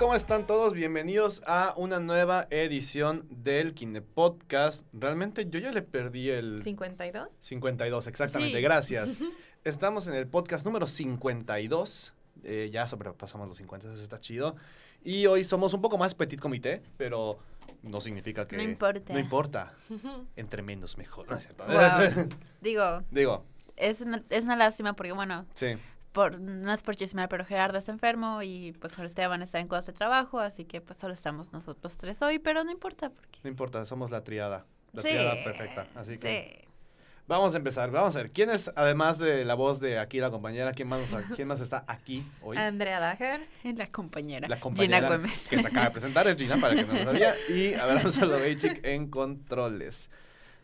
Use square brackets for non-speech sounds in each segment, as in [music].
Cómo están todos? Bienvenidos a una nueva edición del Kine Podcast. Realmente yo ya le perdí el... ¿52? 52, exactamente, Sí. gracias. [laughs] Estamos en el podcast número 52. eh, ya sobrepasamos los 50, eso está chido. Y hoy somos un poco más petit comité, pero no significa que... No importa. No importa. [laughs] Entre menos mejor. ¿no es cierto? Wow. [laughs] Digo, Digo, es una, es una lástima porque, bueno, sí. Por, no es por chismear, pero Gerardo está enfermo y pues Jorge Esteban está en cosas de trabajo, así que pues solo estamos nosotros tres hoy, pero no importa porque... No importa, somos la triada. La Sí, triada perfecta. Así que... Sí. Vamos a empezar, vamos a ver. ¿Quién es, además de la voz de aquí, la compañera, quién más, [laughs] quién más está aquí hoy? Andrea Dager. La compañera. La compañera Gina Gómez. que se acaba de presentar es Gina, para que no lo sabía. Y [laughs] Abraham Soloveitchik en controles.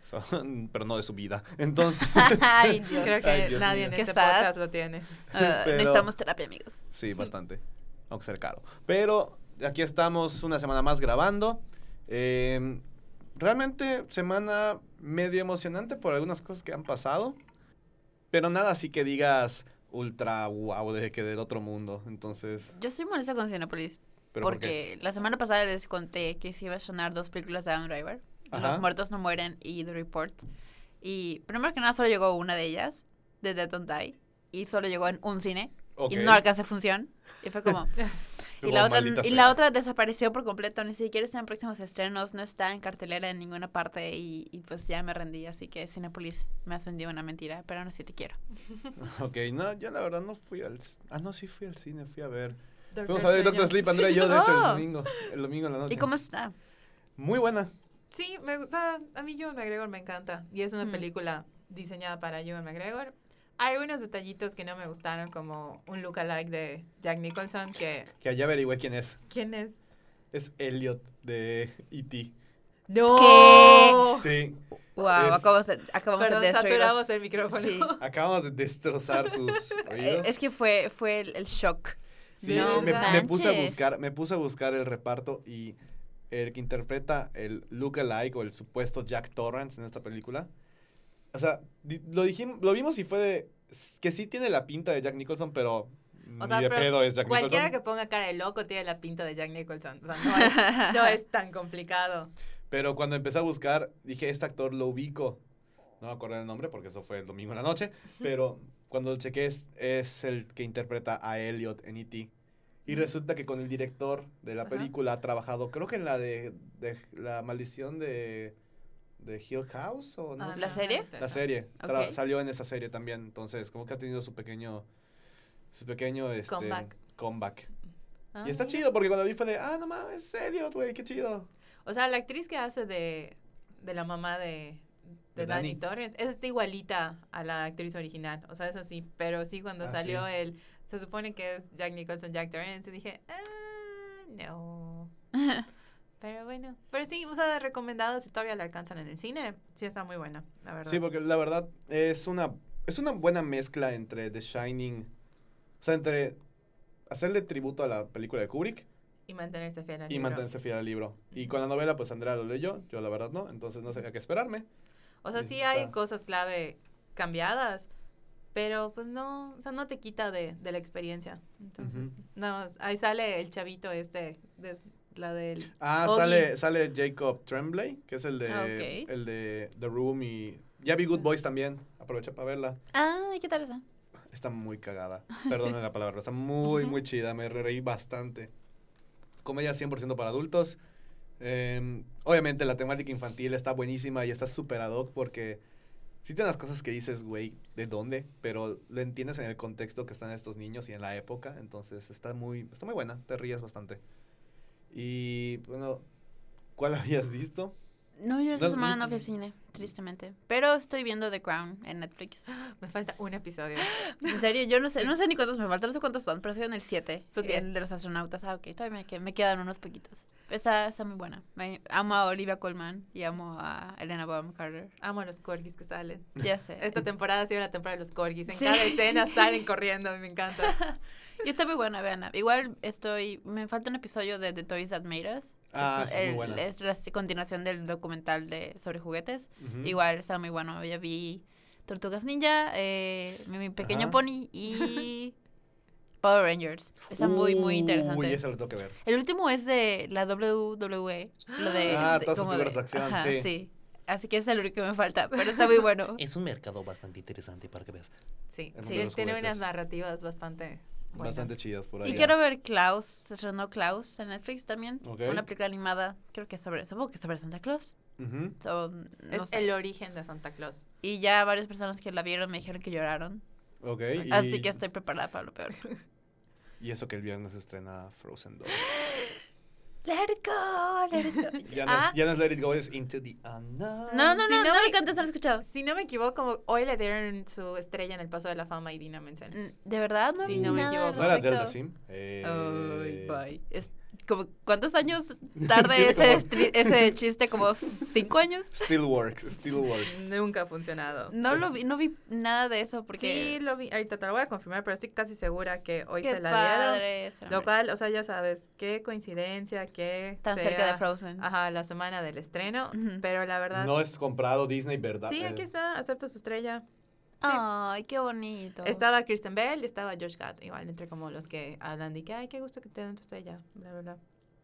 Son, pero no de su vida. Entonces, [laughs] Ay, Dios. Creo que Ay, Dios nadie mío. en este sad. podcast lo tiene. Ah, pero- Necesitamos terapia, amigos. sí, bastante. Aunque sea caro. Pero aquí estamos una semana más grabando. Eh, realmente semana medio emocionante por algunas cosas que han pasado. Pero nada así que digas ultra wow de que del otro mundo. Entonces, Yo soy molesta con Cinepolis ¿pero por porque la semana pasada les conté que se iba a sonar dos películas de Adam Driver. Ajá. Los muertos no mueren y The Report. Y primero que nada solo llegó una de ellas, de Dead Don't Die. Y solo llegó en un cine. Ok. Y no alcanzó función. Y fue como... [laughs] Y, la otra, "Maldita y sea". la otra desapareció por completo. Ni siquiera está en próximos estrenos. No está en cartelera en ninguna parte. Y, y pues ya me rendí. Así que Cinepolis me has vendido una mentira. Pero aún así te quiero. [laughs] Ok, no, yo la verdad no fui al... Ah, no, sí fui al cine, fui a ver... Doctor Fuimos a ver Doctor. Sleep, Andrea y yo, de hecho, el domingo, el domingo en la noche. ¿Y cómo está? Muy buena. Sí, me gusta. A mí Ewan McGregor me encanta. Y es una Mm. película diseñada para Ewan McGregor. Hay algunos detallitos que no me gustaron, como un lookalike de Jack Nicholson, que... Que allá averigüé quién es. ¿Quién es? Es Elliot de E.T. ¡No! Sí, Wow, Es- acabamos de, acabamos Perdón, de saturamos el micrófono. Sí. acabamos de destrozar [laughs] sus oídos. Es que fue, fue el, el shock. Sí, No me, me puse a buscar, me puse a buscar el reparto y el que interpreta el lookalike o el supuesto Jack Torrance en esta película. O sea, lo dijimos, lo vimos y fue de que sí tiene la pinta de Jack Nicholson, pero O sea, ni de pero pedo es Jack Cualquiera Nicholson. que ponga cara de loco tiene la pinta de Jack Nicholson. O sea, no es, [laughs] no es tan complicado. Pero cuando empecé a buscar, dije, este actor lo ubico. No me acuerdo el nombre porque eso fue el domingo en la noche. Pero cuando lo chequé, es, es el que interpreta a Elliot en E.T. Y resulta que con el director de la Ajá. película ha trabajado, creo que en la de, de La maldición de, de Hill House o no Ah, sé. ¿La serie? La serie. Salió en esa serie también. Entonces, como que ha tenido su pequeño, su pequeño, este, Comeback. comeback. Ah, y está mira. chido porque cuando vi fue de, ah, no mames, es Elliot, güey, qué chido. O sea, la actriz que hace de, de la mamá de, de, De Danny Dani. Torres es está igualita a la actriz original. O sea, es así. Pero sí, cuando Ah, salió sí. el... Se supone que es Jack Nicholson, Jack Torrance. Y dije, ah, no. [laughs] Pero bueno. Pero sí, o sea, recomendado si todavía la alcanzan en el cine. Sí está muy buena, la verdad. Sí, porque la verdad es una, es una buena mezcla entre The Shining, o sea, entre hacerle tributo a la película de Kubrick Y mantenerse fiel al y libro. mantenerse fiel al libro. Y Ujú. con la novela, pues Andrea lo leyó, yo la verdad no, entonces no sabía qué esperarme. O sea, sí Está- hay cosas clave cambiadas, pero pues no, o sea, no te quita de, de la experiencia. Entonces, nada más, ahí sale el chavito este, de la del... Ah, sale, sale Jacob Tremblay, que es el de, Ah, el de The Room y... Ya vi Good Boys también, aproveché para verla. Ay, ¿qué tal esa? Está muy cagada, [laughs] perdónen la palabra, está muy, muy chida, me reí bastante. Comedia 100% para adultos. Em, obviamente la temática infantil está buenísima y está súper ad hoc porque sí tiene las cosas que dices, güey, ¿de dónde? Pero lo entiendes en el contexto que están estos niños y en la época, entonces está muy, está muy buena, te ríes bastante. Y bueno, ¿cuál [laughs] habías visto? No, yo esta semana no- fui al cine, tristemente. Pero estoy viendo The Crown en Netflix. [gasps] Me falta un episodio. [gasps] En serio, yo no sé, no sé ni cuántos me faltan, no sé cuántos son, pero estoy en el 7. Son diez. El de los astronautas. Ah, ok, todavía me, me quedan unos poquitos. Está, está muy buena. Me, amo a Olivia Colman y amo a Elena Bonham Carter. Amo a los corgis que salen. Ya sé. [laughs] Esta temporada ha sido la temporada de los corgis. En Sí. cada escena salen [laughs] corriendo, me encanta. [laughs] Y está muy buena, vean. Igual estoy. Me falta un episodio de The Toys That Made Us. Ah, es, sí, es muy el- buena. es la continuación del documental de sobre juguetes. Ujú. Igual está muy bueno. Ya vi Tortugas Ninja, eh, mi, mi pequeño Ajá. pony y [laughs] Power Rangers. Está muy, muy interesante. Uy, eso lo tengo que ver. El último es de la WWE. Lo de, Ah, de- todas sus figuras de acción, sí. Así que es el único que me falta, pero está muy bueno. [laughs] Es un mercado bastante interesante para que veas. Sí, El sí, tiene unas narrativas bastante buenas. Bastante chidas por ahí. Y quiero ver Klaus. Se estrenó Klaus en Netflix también. Ok. Una película animada, creo que es sobre, supongo que sobre Santa Claus. Ujú. So, no Es sé. el origen de Santa Claus. Y ya varias personas que la vieron me dijeron que lloraron. Ok. Y, Así que estoy preparada para lo peor. [laughs] y eso que el viernes estrena Frozen 2. [laughs] Let it go, let it go. Ya no, Ah. es, ya no es Let It Go, es Into the Unknown. No, no, Si no, no no, me- lo cantes, no lo he escuchado. Si no me equivoco, hoy le dieron su estrella en el Paso de la Fama y Dina Menzel. Mm, ¿De verdad? No, Sí, vi no me equivoco. ¿No era. Delta Sim? Eh, Ay, bye. Es como, ¿Cuántos años [laughs] tarde ese, ese chiste? ¿Como cinco años? Still works, still works. Nunca ha funcionado. No lo vi, no vi nada de eso porque... Sí, lo vi. Ahorita te lo voy a confirmar, pero estoy casi segura que hoy qué se la dieron. padre. la Lo cual, o sea, ya sabes, qué coincidencia que Tan sea, cerca de Frozen. Ajá, la semana del estreno, pero la verdad... No es comprado Disney, ¿verdad? sí, Eh, aquí está, acepto su estrella. Ay, qué bonito. Estaba Kristen Bell y estaba Josh Gad, igual, entre como los que hablan de que, ay, qué gusto que te den tu estrella, bla, bla, bla.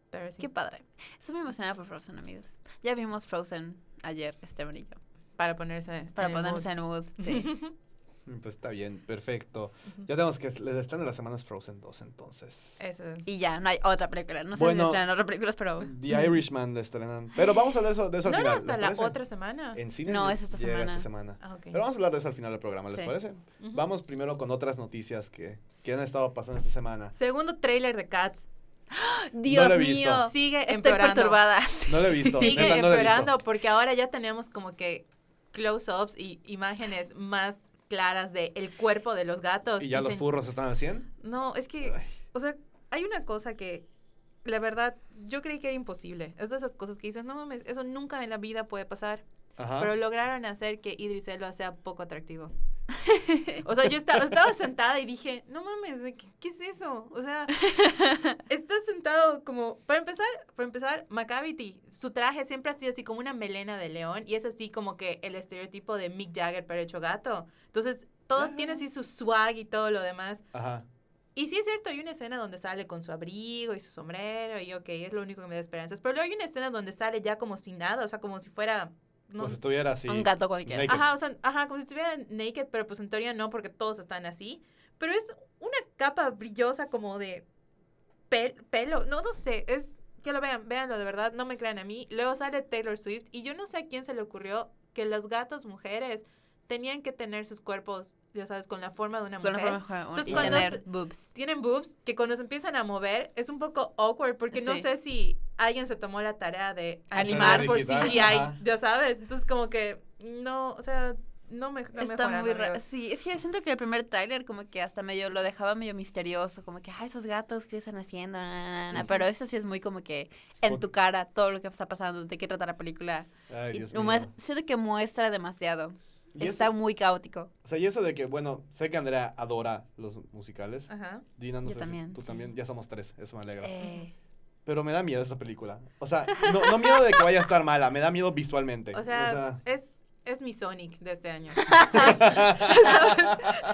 Pero sí, Qué padre. Estoy muy emocionada por Frozen, amigos. Ya vimos Frozen ayer, Esteban y yo. para ponerse Para en el ponernos mood. en mood. Sí. [laughs] Pues está bien, perfecto. Ya tenemos que les están en las semanas Frozen 2 entonces. Eso. y ya, no hay otra película. No sé si estrenan otras películas, pero... The Irishman le estrenan. Pero vamos a hablar de eso, de eso al ¿No final. hasta ¿les la parece? otra semana? En cines No, es esta llega semana. esta semana. Ah, ok. Pero vamos a hablar de eso al final del programa, ¿les Sí. parece? Vamos primero con otras noticias que, que han estado pasando esta semana. Segundo trailer de Cats. Dios he visto. mío. Sigue Estoy empeorando. perturbada. No lo he visto. Sigue neta, no lo he visto. empeorando porque ahora ya tenemos como que close-ups y imágenes más claras del el cuerpo de los gatos. ¿Y ya los furros están 100? No, es que, Ay. o sea, hay una cosa que, la verdad, yo creí que era imposible. Es de esas cosas que dices, no mames, eso nunca en la vida puede pasar. Ajá. Pero lograron hacer que Idris Elba sea poco atractivo. [laughs] O sea, yo estaba, estaba sentada y dije, no mames, ¿qué, qué es eso? O sea, [laughs] estás sentado como, para empezar, para empezar, Macavity, su traje siempre ha sido así como una melena de león y es así como que el estereotipo de Mick Jagger pero hecho gato. Entonces, todos tienen así su swag y todo lo demás. Ajá. Y sí es cierto, hay una escena donde sale con su abrigo y su sombrero y ok, es lo único que me da esperanzas. Pero luego hay una escena donde sale ya como sin nada, o sea, como si fuera... no- Pues estuviera así. Un gato cualquiera. naked. Ajá, o sea, ajá, como si estuviera naked, pero pues en teoría no, porque todos están así. Pero es una capa brillosa como de pel- pelo, no, no sé, es que lo vean, véanlo de verdad, no me crean a mí. Luego sale Taylor Swift y yo no sé a quién se le ocurrió que los gatos mujeres tenían que tener sus cuerpos, ya sabes, con la forma de una Con la mujer. forma de- Entonces, y cuando tener se- boobs. Tienen boobs que cuando se empiezan a mover es un poco awkward porque no sé si alguien se tomó la tarea de animar por digital, CGI, ajá. ya sabes. Entonces como que no, o sea, no me no Está muy raro. Sí, es que siento que el primer tráiler como que hasta medio lo dejaba medio misterioso, como que, ay, esos gatos, ¿qué están haciendo? Na, na, na, na". Ujú. Pero eso sí es muy como que en tu cara todo lo que está pasando, de qué trata la película. Ay, Y Dios mío. siento que muestra demasiado. Y Está eso- muy caótico. O sea, y eso de que, bueno, sé que Andrea adora los musicales. Ajá. Gina, no Yo sé también, si tú sí. también. Ya somos tres, eso me alegra. Eh, Pero me da miedo esa película. O sea, no, no miedo de que vaya a estar mala, me da miedo visualmente. O sea, es es mi Sonic de este año. [laughs] [laughs]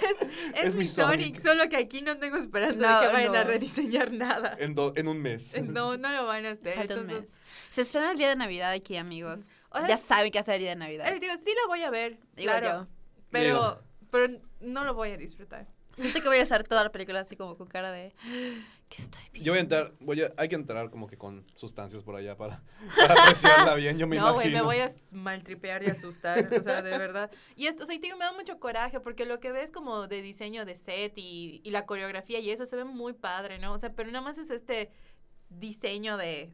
es, es Es mi mi Sonic, Sonic. solo que aquí no tengo esperanza No, de que vayan a rediseñar nada. en, do- en un mes. No, no lo van a hacer. Entonces, mes. Se estrena el día de Navidad aquí, amigos. O sea, ya es- saben qué hacer el día de Navidad. eh, digo, sí lo voy a ver, Igual claro, yo. pero Digo. pero no lo voy a disfrutar. Siento que voy a estar toda la película así como con cara de... ¿Qué estoy viendo? Yo voy a entrar, voy a, hay que entrar como que con sustancias por allá para, para apreciarla bien, yo me [laughs] no, güey, imagino. me voy a maltripear y asustar, o sea, de verdad. Y esto, o sea, digo, me da mucho coraje porque lo que ves como de diseño de set y, y la coreografía y eso se ve muy padre, ¿no? O sea, pero nada más es este diseño de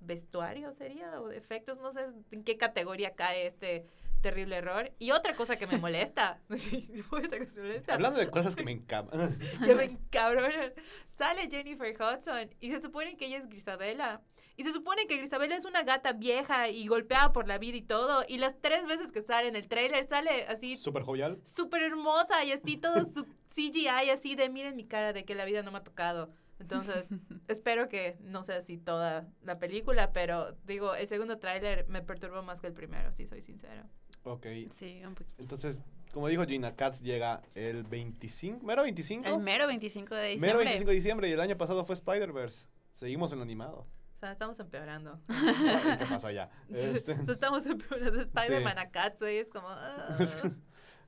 vestuario sería o de efectos, no sé en qué categoría cae este terrible error. Y otra cosa que me molesta, [laughs] otra cosa que me molesta, Hablando de cosas que me encaban. [laughs] que me encabronan, sale Jennifer Hudson y se supone que ella es Grisabela. Y se supone que Grisabela es una gata vieja y golpeada por la vida y todo. Y las tres veces que sale en el tráiler sale así Súper jovial. súper hermosa y así todo su CGI así de miren mi cara de que la vida no me ha tocado. Entonces, [laughs] espero que no sea así toda la película, pero digo, el segundo tráiler me perturbó más que el primero, si soy sincero. Ok. Sí, un poquito. Entonces, como dijo Gina, Cats llega el 25. ¿Mero 25? El mero 25 de diciembre. Mero 25 de diciembre y el año pasado fue Spider-Verse. Seguimos en lo animado. O sea, estamos empeorando. [laughs] ¿Qué pasó allá? [laughs] Este, Estamos empeorando. Spider-Man a Cats, y es como...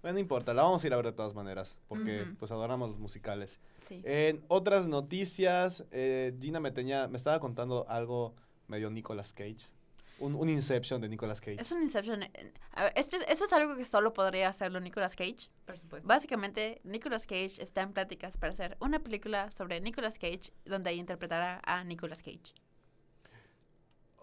bueno, no importa, la vamos a ir a ver de todas maneras, porque Ujú. pues adoramos los musicales. Sí. En otras noticias, eh, Gina me tenía, me estaba contando algo medio Nicolas Cage. Un, un Inception de Nicolas Cage. Es un Inception. eh, A ver, este, eso es algo que solo podría hacerlo Nicolas Cage. Por supuesto. Básicamente, Nicolas Cage está en pláticas para hacer una película sobre Nicolas Cage donde interpretará a Nicolas Cage.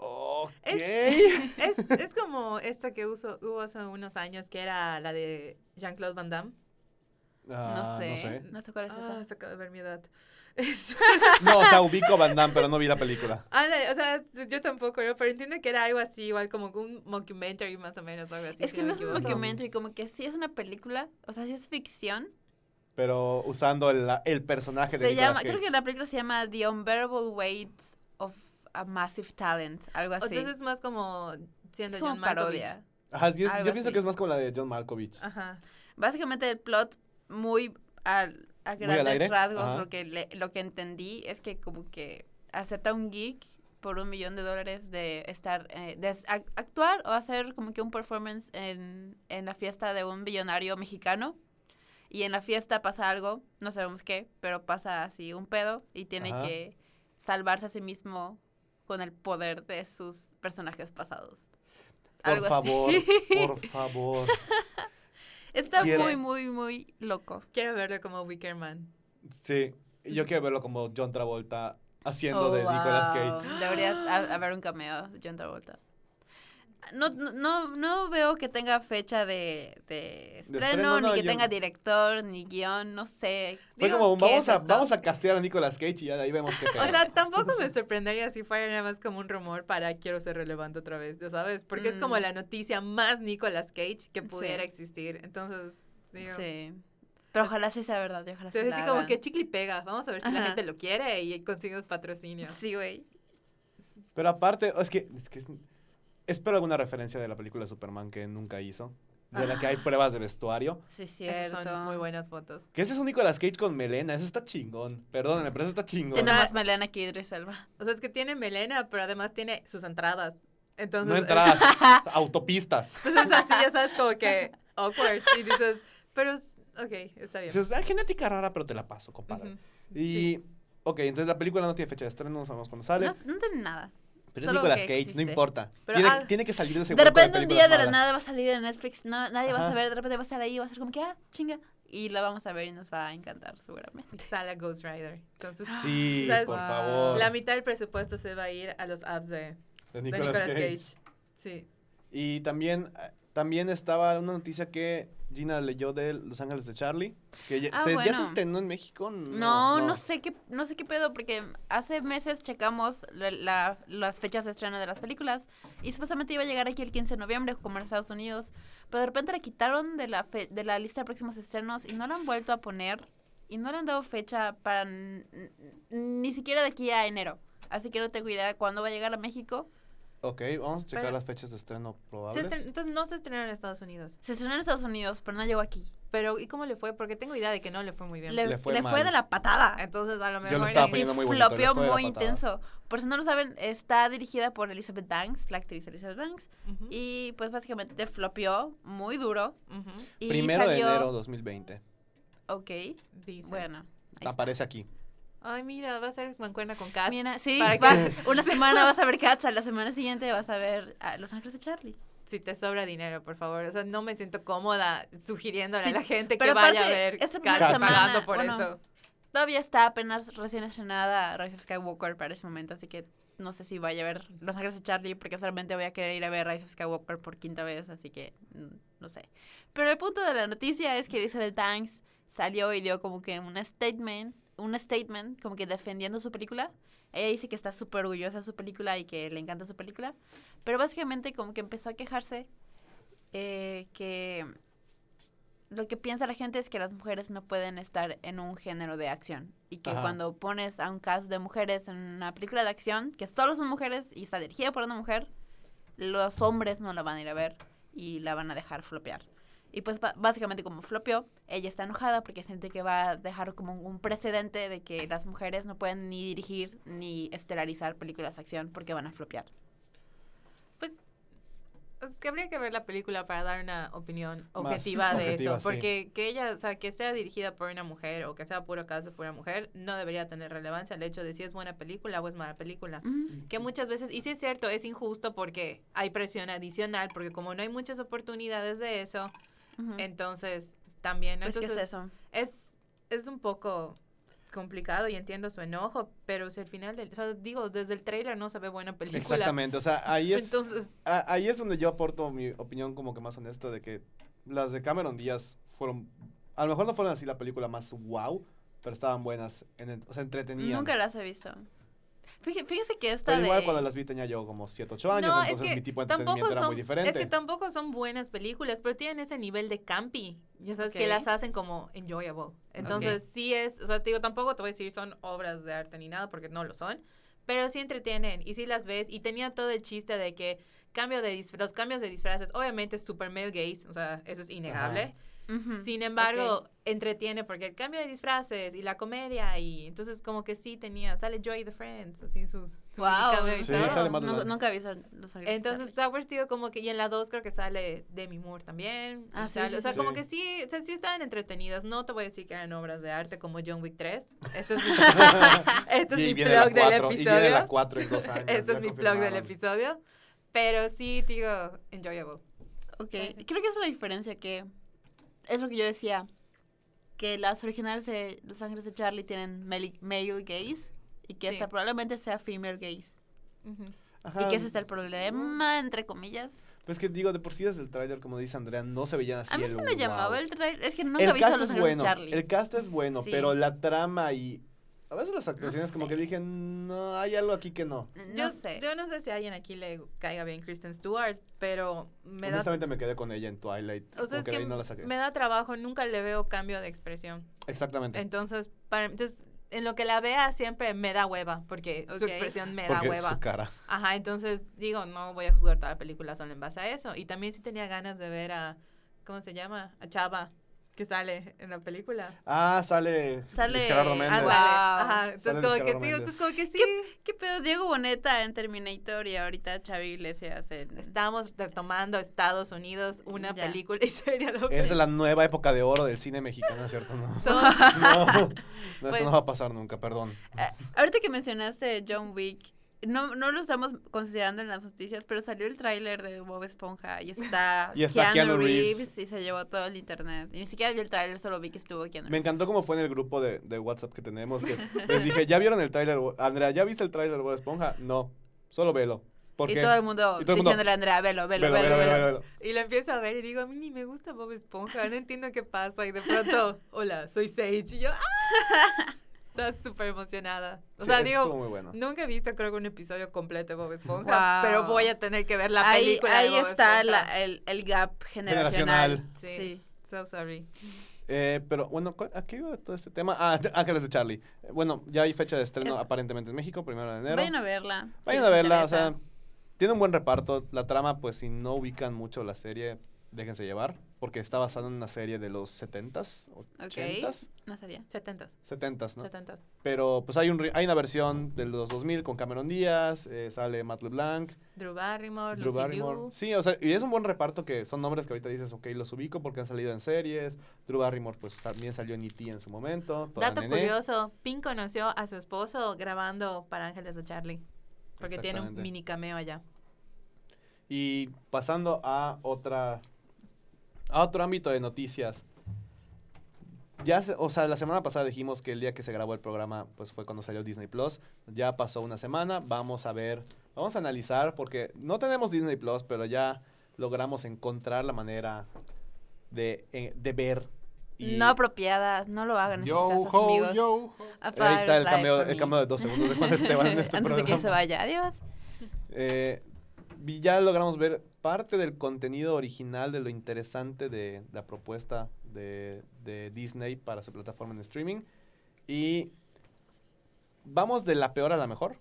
Ok. Es, es como esta que uso, hubo hace unos años, que era la de Jean-Claude Van Damme. Ah, no sé. No sé. No sé cuál es Ah, esa. se acaba de ver mi edad. [laughs] Es- No, o sea, ubico Van Damme, pero no vi la película. [laughs] Ándale, o sea, yo tampoco, ¿no? pero entiendo que era algo así, igual como un mockumentary más o menos, algo así. es si que no no es un equivoco. documentary, como que sí es una película, o sea, sí es ficción. Pero usando el, el personaje de Se Nicolas llama, Cage. creo que la película se llama The Unbearable Weight of a Massive Talent, algo así. Entonces es más como siendo es como John Malkovich. parodia. Ajá, yo, yo pienso así. que es más como la de John Malkovich. Ajá. Básicamente el plot muy al- a grandes rasgos ajá. lo que le- lo que entendí es que como que acepta un geek por un millón de dólares de estar eh, de actuar o hacer como que un performance en, en la fiesta de un billonario mexicano y en la fiesta pasa algo no sabemos qué pero pasa así un pedo y tiene Ajá. que salvarse a sí mismo con el poder de sus personajes pasados Por algo favor, así [laughs] por favor. Está Quiero- muy muy muy loco Quiero verlo como Wicker Man. Sí, y yo quiero verlo como John Travolta haciendo Oh, de Nicolas. Cage. [gasps] Debería ha- haber un cameo de John Travolta. No, no, no, veo que tenga fecha de, de estreno, estreno, no, ni que yo- tenga director, ni guion, no sé. Fue Digo, como, ¿qué vamos es a, esto? vamos a castear a Nicolas Cage y ya de ahí vemos qué. [laughs] O sea, tampoco [laughs] me sorprendería si fuera nada más como un rumor para quiero ser relevante otra vez, ya sabes, porque es como Mm. la noticia más Nicolas Cage que pudiera Sí. existir. Entonces, digo, Sí. Pero ojalá sí sea verdad, y ojalá sí entonces así como que chicle y pega. Vamos a ver si la gente lo quiere y consigamos patrocinios. Sí, güey. Pero aparte, es que, es que es- espero alguna referencia de la película de Superman que nunca hizo. De la que hay pruebas de vestuario. Sí, Esas cierto. son muy buenas fotos. Que ese es un Nicolas Cage con melena. Eso está chingón. Perdónenme, pero eso está chingón. Tiene más melena que Idris Elba. O sea, es que tiene melena, pero además tiene sus entradas. Entonces, No [laughs] entradas, [laughs] autopistas. entonces así ya sabes como que awkward y dices, pero ok, está bien. Dices, ah, genética rara, pero te la paso, compadre. Y, ok, entonces la película no tiene fecha de estreno, no sabemos cuándo sale. No, no tiene nada. Pero es Nicolas Cage, existe. no importa. Pero, tiene, ah, tiene que salir de ese De repente un día de la malas. nada va a salir en Netflix, no, nadie va a saber, de repente va a estar ahí y va a ser como que, ah, chinga. Y la vamos a ver y nos va a encantar seguramente. [laughs] Sale Ghost Rider. Entonces, Sí, ¿sabes? por favor. la mitad del presupuesto se va a ir a los apps de, de de Nicolas. Cage. Sí. Y también, eh, también estaba una noticia que Gina leyó de Los Ángeles de Charlie. Que ya, Ah, se, ya se bueno. estrenó en México. No, no, sé qué, no sé qué pedo, porque hace meses checamos la- la- las fechas de estreno de las películas y supuestamente iba a llegar aquí el 15 de noviembre como en Estados Unidos, pero de repente la quitaron de la, fe- de la lista de próximos estrenos y no la han vuelto a poner y no le han dado fecha para ni siquiera de aquí a enero. Así que no tengo idea de cuándo va a llegar a México. Ok, vamos a checar Pero- las fechas de estreno Se probables. estren- entonces no se estrenó en Estados Unidos. Se estrenó en Estados Unidos, pero no llegó aquí. Pero, ¿y cómo le fue? Porque tengo idea de que no le fue muy bien. Le, Le fue le mal. fue de la patada. Entonces, a lo mejor... lo poniendo muy bonito, flopeó muy intenso. Por si no lo saben, está dirigida por Elizabeth Banks, la actriz Elizabeth Banks. Ujú, Y pues básicamente te flopeó muy duro. ujú, Y Primero salió... de enero 2020. Ok, dice. bueno. Aparece aquí. Ay, mira, va a ser mancuerna con Cats. Mira, sí, vas, [laughs] una semana vas a ver Cats, a la semana siguiente vas a ver a Los Ángeles de Charlie. Si te sobra dinero, por favor. O sea, no me siento cómoda sugiriéndole Sí, a la gente que vaya a ver esta Cats pagando por bueno, eso. Todavía está apenas recién estrenada Rise of Skywalker para ese momento, así que no sé si vaya a ver Los Ángeles de Charlie, porque solamente voy a querer ir a ver Rise of Skywalker por quinta vez, así que mm, no sé. Pero el punto de la noticia es que Elizabeth Banks salió y dio como que un statement, un statement como que defendiendo su película. Ella dice que está súper orgullosa de su película y que le encanta su película, pero básicamente como que empezó a quejarse eh, que lo que piensa la gente es que las mujeres no pueden estar en un género de acción y que Ajá. cuando pones a un cast de mujeres en una película de acción, que solo son mujeres y está dirigida por una mujer, los hombres no la van a ir a ver y la van a dejar flopear. Y pues básicamente como flopeó, ella está enojada porque siente que va a dejar como un precedente de que las mujeres no pueden ni dirigir ni estelarizar películas de acción porque van a flopear. Pues es que habría que ver la película para dar una opinión Más objetiva de objetiva, eso. sí. Porque que ella, o sea, que sea dirigida por una mujer o que sea puro caso por una mujer, no debería tener relevancia el hecho de si es buena película o es mala película. Que muchas veces, y sí es cierto, es injusto porque hay presión adicional, porque como no hay muchas oportunidades de eso, Entonces también. Pues, ¿qué es eso? es, es un poco complicado y entiendo su enojo, pero si al final, del, o sea, digo, desde el trailer no se ve buena película. Exactamente, o sea, ahí es, Entonces, a- ahí es donde yo aporto mi opinión como que más honesta de que las de Cameron Díaz fueron, a lo mejor no fueron así la película más wow, pero estaban buenas, en el- o sea, entretenían. Nunca las he visto. Fíjese, que esta Pero igual de... cuando las vi tenía yo como 7, 8 años, no, es entonces que mi tipo de entretenimiento era son, muy diferente. Es que tampoco son buenas películas, pero tienen ese nivel de campi. Ya sabes que Ok. las hacen como enjoyable. Entonces, sí es, o sea, te digo, tampoco te voy a decir son obras de arte ni nada, porque no lo son. Pero sí entretienen y sí las ves. Y tenía todo el chiste de que cambio de disfra- los cambios de disfraces, obviamente es super male gaze, o sea, eso es innegable. Sin embargo, ok. entretiene porque el cambio de disfraces y la comedia y entonces como que sí tenía, sale Joy the Friends, así sus su Wow. Sí, todo. sale Matt Nunca, visto Los Entonces. Sour Steel como que, y en la 2 creo que sale Demi Moore también. Ah, sí, sale- sí, o sea, sí. como que sí, o sea, sí estaban entretenidas. No te voy a decir que eran obras de arte como John Wick 3. Este es mi, [laughs] este es Y mi viene la plug del cuatro, Y viene la episodio. 4 en dos años. Este es mi plug del episodio. Pero sí, digo, enjoyable. Ok, Sí. creo que esa es la diferencia que... Es lo que yo decía. Que las originales de Los Ángeles de Charlie tienen male, male gaze. Y que Sí. esta probablemente sea female gaze. Ajá. Y que ese es el problema, entre comillas. Pues que digo, de por sí desde el tráiler, como dice Andrea, no se veían así A mí el sí me llamaba wow. el trailer. Es que nunca he el visto cast Los es Ángeles bueno, de Charlie. el cast es bueno, Sí. pero la trama y a veces las actuaciones como sé. que dije, no, hay algo aquí que no. No yo, sé. yo no sé si a alguien aquí le caiga bien Kristen Stewart, pero me da, Honestamente me quedé con ella en Twilight, o sea, es que que no la saqué. me da trabajo, nunca le veo cambio de expresión. Exactamente. Entonces, para, entonces, en lo que la vea siempre me da hueva, porque su expresión me Porque da hueva. su cara. Ajá, entonces digo, no voy a juzgar toda la película solo en base a eso. Y también sí tenía ganas de ver a, ¿cómo se llama? A Chava, que sale en la película. Ah, sale, Sale- Gerardo Ah, Méndez. Wow. Ajá, entonces Sale como que, digo, entonces como que sí, ¿Qué pedo? Diego Boneta en Terminator y ahorita Xavi Iglesias en... estamos retomando Estados Unidos, una Ya. película y serie. lo Esa es la nueva época de oro del cine mexicano, ¿cierto? No, [laughs] no, no Pues- eso no va a pasar nunca, perdón. Eh, ahorita que mencionaste John Wick, no, no lo estamos considerando en las noticias, pero salió el tráiler de Bob Esponja y está, [laughs] Y está Keanu Reeves, Reeves. y se llevó todo el internet. Y ni siquiera vi el tráiler, solo vi que estuvo Keanu Me Reeves. encantó cómo fue en el grupo de, de WhatsApp que tenemos, que les dije, ¿ya vieron el tráiler? Andrea, ¿ya viste el tráiler de Bob Esponja? No, solo velo. ¿Por Y todo el mundo Y todo el mundo, diciéndole a Andrea, velo, velo, Velo, velo, velo, velo. velo, velo. Y la empiezo a ver y digo, a mí ni me gusta Bob Esponja, no entiendo qué pasa. Y de pronto, hola, soy Sage. Y yo, ¡ah! Estaba súper emocionada. O Sí, sea, digo, estuvo muy bueno. Nunca he visto, creo que un episodio completo de Bob Esponja, Wow. pero voy a tener que ver la ahí película ahí de Bob está Esponja. la- el, el gap generacional. Generacional. Sí. Sí. So sorry. Eh, pero bueno, ¿cu- ¿a qué iba todo este tema? Ah, [laughs] Ángeles de Charlie. Eh, Bueno, ya hay fecha de estreno Es- aparentemente en México, primero de enero. Vayan a verla. Vayan a verla, o sea, tiene un buen reparto. La trama, pues si no ubican mucho la serie, déjense llevar, porque está basada en una serie de los 70s, 80s, No sabía. 70s. 70s, ¿no? 70s. Pero pues hay, un, re- hay una versión de los 2000 con Cameron Díaz, eh, sale Matt LeBlanc, Drew Barrymore, Drew Lucy Barrymore. Liu. Sí, o sea, y es un buen reparto que son nombres que ahorita dices, ok, los ubico porque han salido en series. Drew Barrymore, pues también salió en E.T. en su momento. toda Dato nené. curioso, Pink conoció a su esposo grabando para Ángeles de Charlie. Porque tiene un mini cameo allá. Y pasando a otra a otro ámbito de noticias. ya, o sea, la semana pasada dijimos que el día que se grabó el programa, pues fue cuando salió Disney Plus. Ya pasó una semana, vamos a ver, vamos a analizar, porque no tenemos Disney Plus, pero ya logramos encontrar la manera de, eh, de ver. Y No apropiada, no lo hagan en sus Yo, casas, ho, amigos. yo, ho. Ahí está el for el cameo de dos segundos de Juan Esteban en este Antes de que se vaya, adiós. Eh, ya logramos ver parte del contenido original de lo interesante de la propuesta de, de Disney para su plataforma en streaming. Y vamos de la peor a la mejor.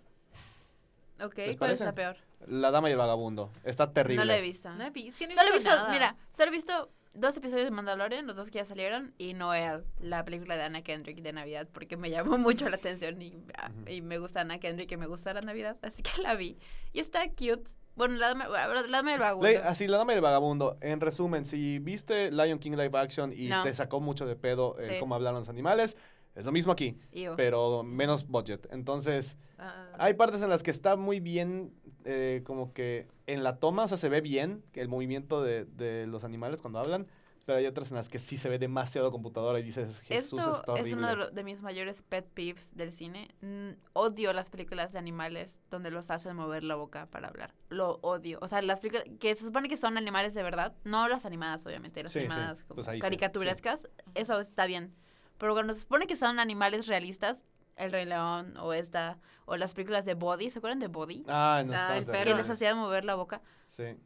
Ok, ¿Les ¿cuál es parece? la peor? La Dama y el Vagabundo. Está terrible. No la he visto. No he visto, es que no he Solo he visto nada. mira, solo he visto dos episodios de Mandalorian, los dos que ya salieron, y Noel, la película de Anna Kendrick de Navidad, porque me llamó [laughs] mucho la atención y, ah, Ujú. y me gusta Anna Kendrick y me gusta la Navidad, así que la vi. Y está cute. Bueno, la dama, la dama del vagabundo. Así, La Dama Vagabundo. En resumen, si viste Lion King Live Action y No. te sacó mucho de pedo Sí. cómo hablaron los animales, es lo mismo aquí, Ew. pero menos budget. Entonces, Ah, Hay partes en las que está muy bien, eh, como que en la toma, o sea, se ve bien el movimiento de, de los animales cuando hablan, pero hay otras en las que sí se ve demasiado computadora y dices, Jesús, Esto está es uno de, lo- de mis mayores pet peeves del cine. Mm, odio las películas de animales donde los hacen mover la boca para hablar. Lo odio. O sea, las películas que se supone que son animales de verdad, no las animadas, obviamente, las Sí, sí, animadas como pues ahí sí, caricaturescas, eso está bien. Pero cuando se supone que son animales realistas, El Rey León o esta, o las películas de Body, ¿se acuerdan de Body? Ah, no, Ah, está el terrible. que perro. les hacían mover la boca. Sí.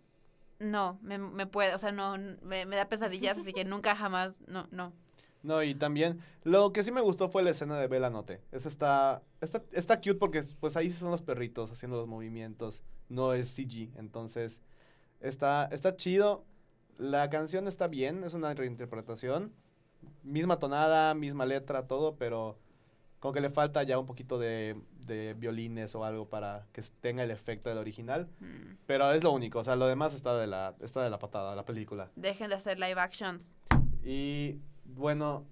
No, me, me puede, o sea, no, me, me da pesadillas, así que nunca jamás, no, no. No, y también, lo que sí me gustó fue la escena de Bella Note. Esa está, está, está cute porque pues ahí son los perritos haciendo los movimientos, no es CG, entonces está, está chido. La canción está bien, es una reinterpretación, misma tonada, misma letra, todo, pero como que le falta ya un poquito de, de violines o algo para que tenga el efecto del original, Mm. pero es lo único, o sea, lo demás está de la, está de la patada, la película. Dejen de hacer live actions. Y bueno,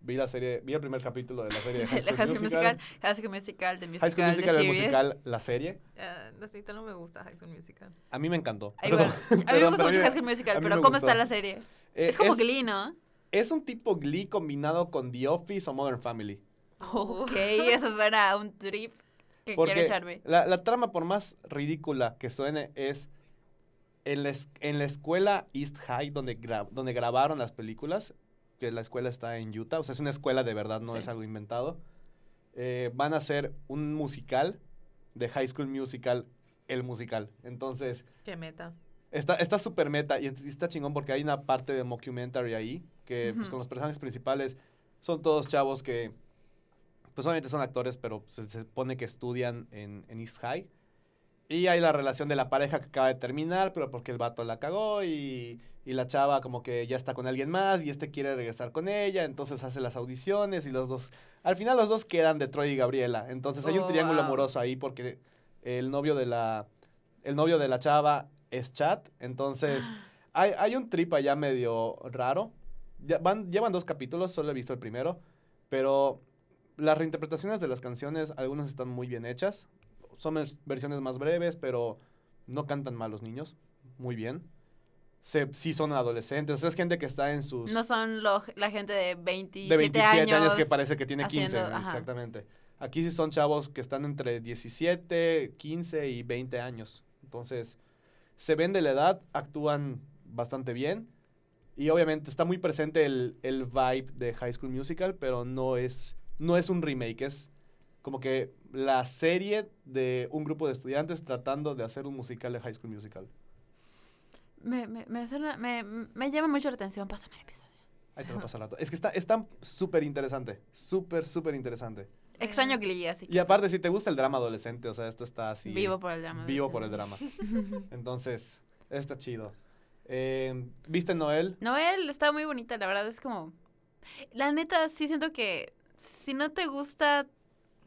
vi la serie, vi el primer capítulo de la serie de [laughs] High La School High School Musical. Musical, High School Musical, The Musical, High School Musical, The el musical, la serie. ah, no sé, no me gusta High School Musical. A mí me encantó. Ah, igual. Perdón, A mí me [laughs] gusta pero mucho High School Musical, pero ¿cómo gustó. está la serie? Eh, es como es, Glee, ¿no? es un tipo Glee combinado con The Office o Modern Family. Ok, eso suena a un trip que quiero Porque echarme. la, la trama, por más ridícula que suene, es en la, en la escuela East High, donde, gra- donde grabaron las películas, que la escuela está en Utah, o sea, es una escuela de verdad, no Sí. es algo inventado. eh, van a hacer un musical de High School Musical, el musical. Entonces, Qué meta. Está está súper meta y está chingón porque hay una parte de mockumentary ahí que pues, con los personajes principales son todos chavos que pues obviamente son actores pero se, se supone que estudian en, en East High y hay la relación de la pareja que acaba de terminar pero porque el vato la cagó y, y la chava como que ya está con alguien más y este quiere regresar con ella entonces hace las audiciones y los dos al final los dos quedan de Troy y Gabriela entonces hay un Oh, triángulo wow. amoroso ahí porque el novio de la el novio de la chava es Chat, entonces [gasps] hay, hay un trip allá medio raro. Ya van, llevan dos capítulos, solo he visto el primero, pero las reinterpretaciones de las canciones, algunas están muy bien hechas. Son vers- versiones más breves, pero no cantan mal los niños, muy bien. Se, sí son adolescentes, o sea, es gente que está en sus... No son lo- la gente de 27, de 27 años, años. que parece que tiene 15, haciendo- ajá. exactamente. Aquí sí son chavos que están entre 17, 15 y 20 años. Entonces, se ven de la edad, actúan bastante bien. Y obviamente está muy presente el, el vibe de High School Musical, pero no es, no es un remake, es como que la serie de un grupo de estudiantes tratando de hacer un musical de High School Musical. Me, me, me, suena- me, me llama mucho la atención. Pásame el episodio. Ahí te lo paso al rato. Es que está, está súper interesante, súper, súper interesante. Extraño Glee, así que Y aparte, si te gusta el drama adolescente, o sea, esto está así. vivo por el drama. Vivo por el drama. [laughs] Entonces, está chido. Eh, ¿Viste Noel? Noel está muy bonita, la verdad es como... La neta, sí siento que si no te gusta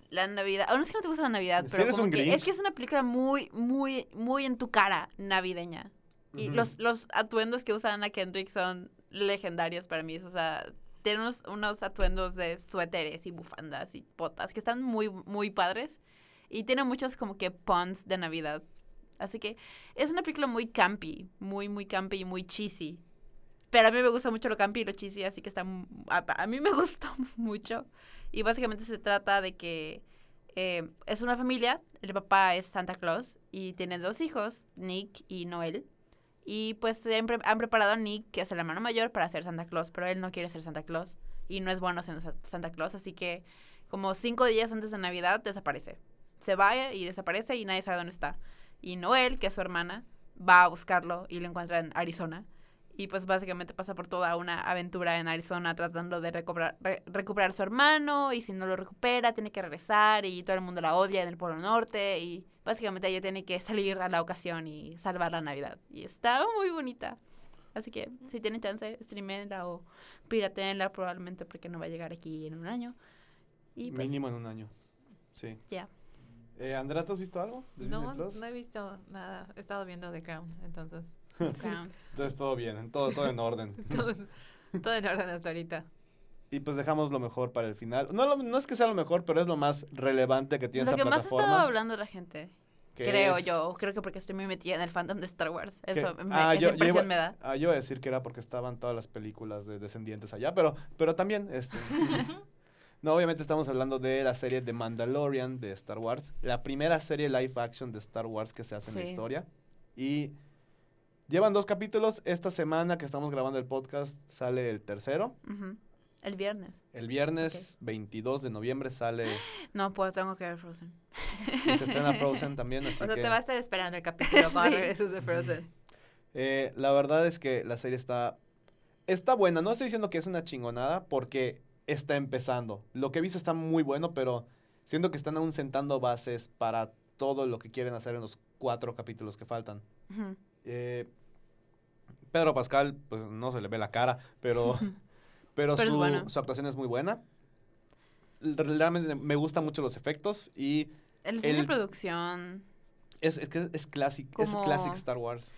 la Navidad, o no es que no te gusta la Navidad, pero como que es que es una película muy, muy, muy en tu cara navideña. Y los, los atuendos que usa Anna Kendrick son legendarios para mí. O sea, tiene unos, unos atuendos de suéteres y bufandas y botas que están muy, muy padres. Y tiene muchos como que puns de Navidad. Así que es una película muy campy, muy, muy campy y muy cheesy. Pero a mí me gusta mucho lo campi y lo cheesy, así que está... A, mí me [laughs] gustó mucho. Y básicamente se trata de que eh, es una familia, el papá es Santa Claus y tiene dos hijos, Nick y Noel. Y pues siempre han preparado a Nick, que es el hermano mayor, para ser Santa Claus, pero él no quiere ser Santa Claus y no es bueno Sa- Santa Claus, así que como cinco días antes de Navidad desaparece. Se va y desaparece y nadie sabe dónde está. Y Noel, que es su hermana, va a buscarlo y lo encuentra en Arizona. Y pues básicamente pasa por toda una aventura en Arizona tratando de recuperar, re- recuperar a su hermano y si no lo recupera tiene que regresar y todo el mundo la odia en el Polo Norte y básicamente ella tiene que salir a la ocasión y salvar la Navidad. Y está muy bonita. Así que si tienen chance, streamenla o piratenla probablemente porque no va a llegar aquí en un año. Y pues, Mínimo en un año. Sí. ya. Eh, Andrea, ¿tú has visto algo? de No, no he visto nada. He estado viendo The Crown, entonces. [laughs] Entonces todo bien, todo, todo en orden. [laughs] todo, todo en orden hasta ahorita. Y pues dejamos lo mejor para el final. No, lo- no es que sea lo mejor, pero es lo más relevante que tiene Lo esta que más ha estado plataforma. hablando la gente, que creo es- yo, creo que porque estoy muy metida en el fandom de Star Wars. que- Eso me, ah, esa yo- yo impresión iba- me da. Ah, yo iba a decir que era porque estaban todas las películas de Descendientes allá, pero, pero también, este... [laughs] no, obviamente estamos hablando de la serie de Mandalorian de Star Wars. La primera serie live action de Star Wars que se hace en la Sí. historia. Y llevan dos capítulos. Esta semana que estamos grabando el podcast sale el tercero. El viernes. El viernes 22 de noviembre sale [gasps] No, pues tengo que ver Frozen. y se estrena Frozen [laughs] también, así O sea, que... te va a estar esperando el capítulo [laughs] cuando Sí. regreses de Frozen. Eh, la verdad es que la serie está, está buena. No estoy diciendo que es una chingonada porque está empezando. Lo que he visto está muy bueno, pero siento que están aún sentando bases para todo lo que quieren hacer en los cuatro capítulos que faltan. Eh, Pedro Pascal, pues no se le ve la cara, pero, [laughs] pero, Pero es su, bueno. su actuación es muy buena. Realmente me gustan mucho los efectos y El diseño de producción. es, es que es clásico, es classic Star Wars.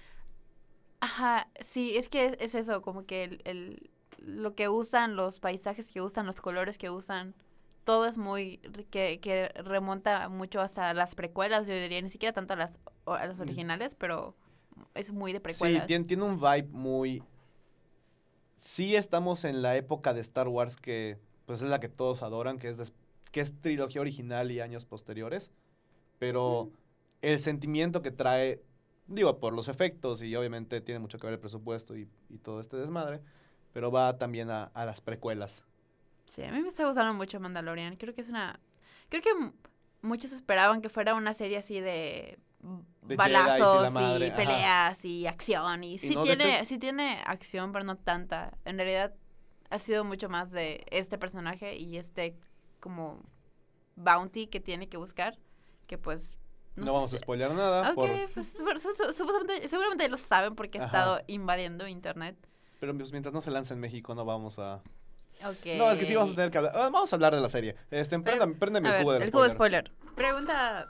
Ajá, sí, es que es eso, como que el, el- lo que usan, los paisajes que usan, los colores que usan, todo es muy, que, que remonta mucho hasta las precuelas, yo diría, ni siquiera tanto a las, a las originales, pero es muy de Sí, precuelas. tiene, tiene un vibe muy... Sí estamos en la época de Star Wars que pues es la que todos adoran, que es, des- que es trilogía original y años posteriores, pero el sentimiento que trae, digo, por los efectos y obviamente tiene mucho que ver el presupuesto y, y todo este desmadre, pero va también a, a las precuelas. Sí, a mí me está gustando mucho Mandalorian. Creo que es una. Creo que muchos esperaban que fuera una serie así de. Mm, De y balazos la y, ajá. peleas y acción. Y sí, no, de hecho tiene, es- sí tiene acción, pero no tanta. En realidad ha sido mucho más de este personaje y este como bounty que tiene que buscar. Que pues. No, sé vamos si- a spoilear nada, Ok, por- pues su- su- su- supuestamente- seguramente lo saben porque he Ajá. estado invadiendo internet. pero pues, mientras no se lance en México no vamos a... No, es que sí vamos a tener que hablar. Vamos a hablar de la serie. Este, préndame, préndame A el ver, cubo del el cubo de spoiler. spoiler. Pregunta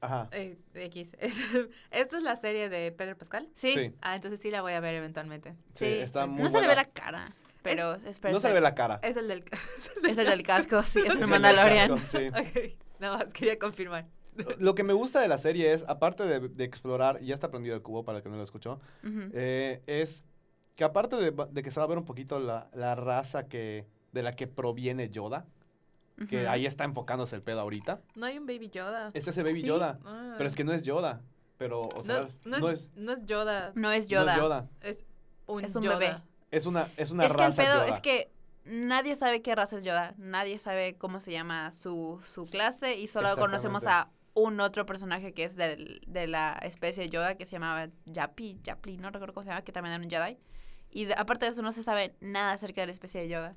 Ajá. eh, X. [laughs] ¿Es- ¿Esta es la serie de Pedro Pascal? Sí. Sí. Ah, entonces sí la voy a ver eventualmente. Sí, Sí. está muy no se le ve la cara, pero es No se le ve la cara. Es el del, [laughs] Es el del casco, sí, es [laughs] Es el el Mandalorian. casco, sí. Ok, nada más quería confirmar. Lo que me gusta de la serie es, aparte de, de explorar, y ya está prendido el cubo para el que no lo escuchó, eh, es que aparte de, de que se va a ver un poquito la, la raza que de la que proviene Yoda, que ahí está enfocándose el pedo ahorita, No hay un Baby Yoda. es ese Baby Sí. Yoda, Ah. pero es que no es Yoda, pero, o sea, no, no es, no es Yoda, No es no Yoda. es Yoda, es un, Es un Yoda. bebé. es una, es una Es que el raza pedo Yoda. es que nadie sabe qué raza es Yoda. Nadie sabe cómo se llama su, su clase y solo conocemos a un otro personaje que es del- de la especie Yoda que se llamaba Yapi, Yapli, no recuerdo cómo se llama, que también era un Jedi. Y de- aparte de eso no se sabe nada acerca de la especie de Yoda.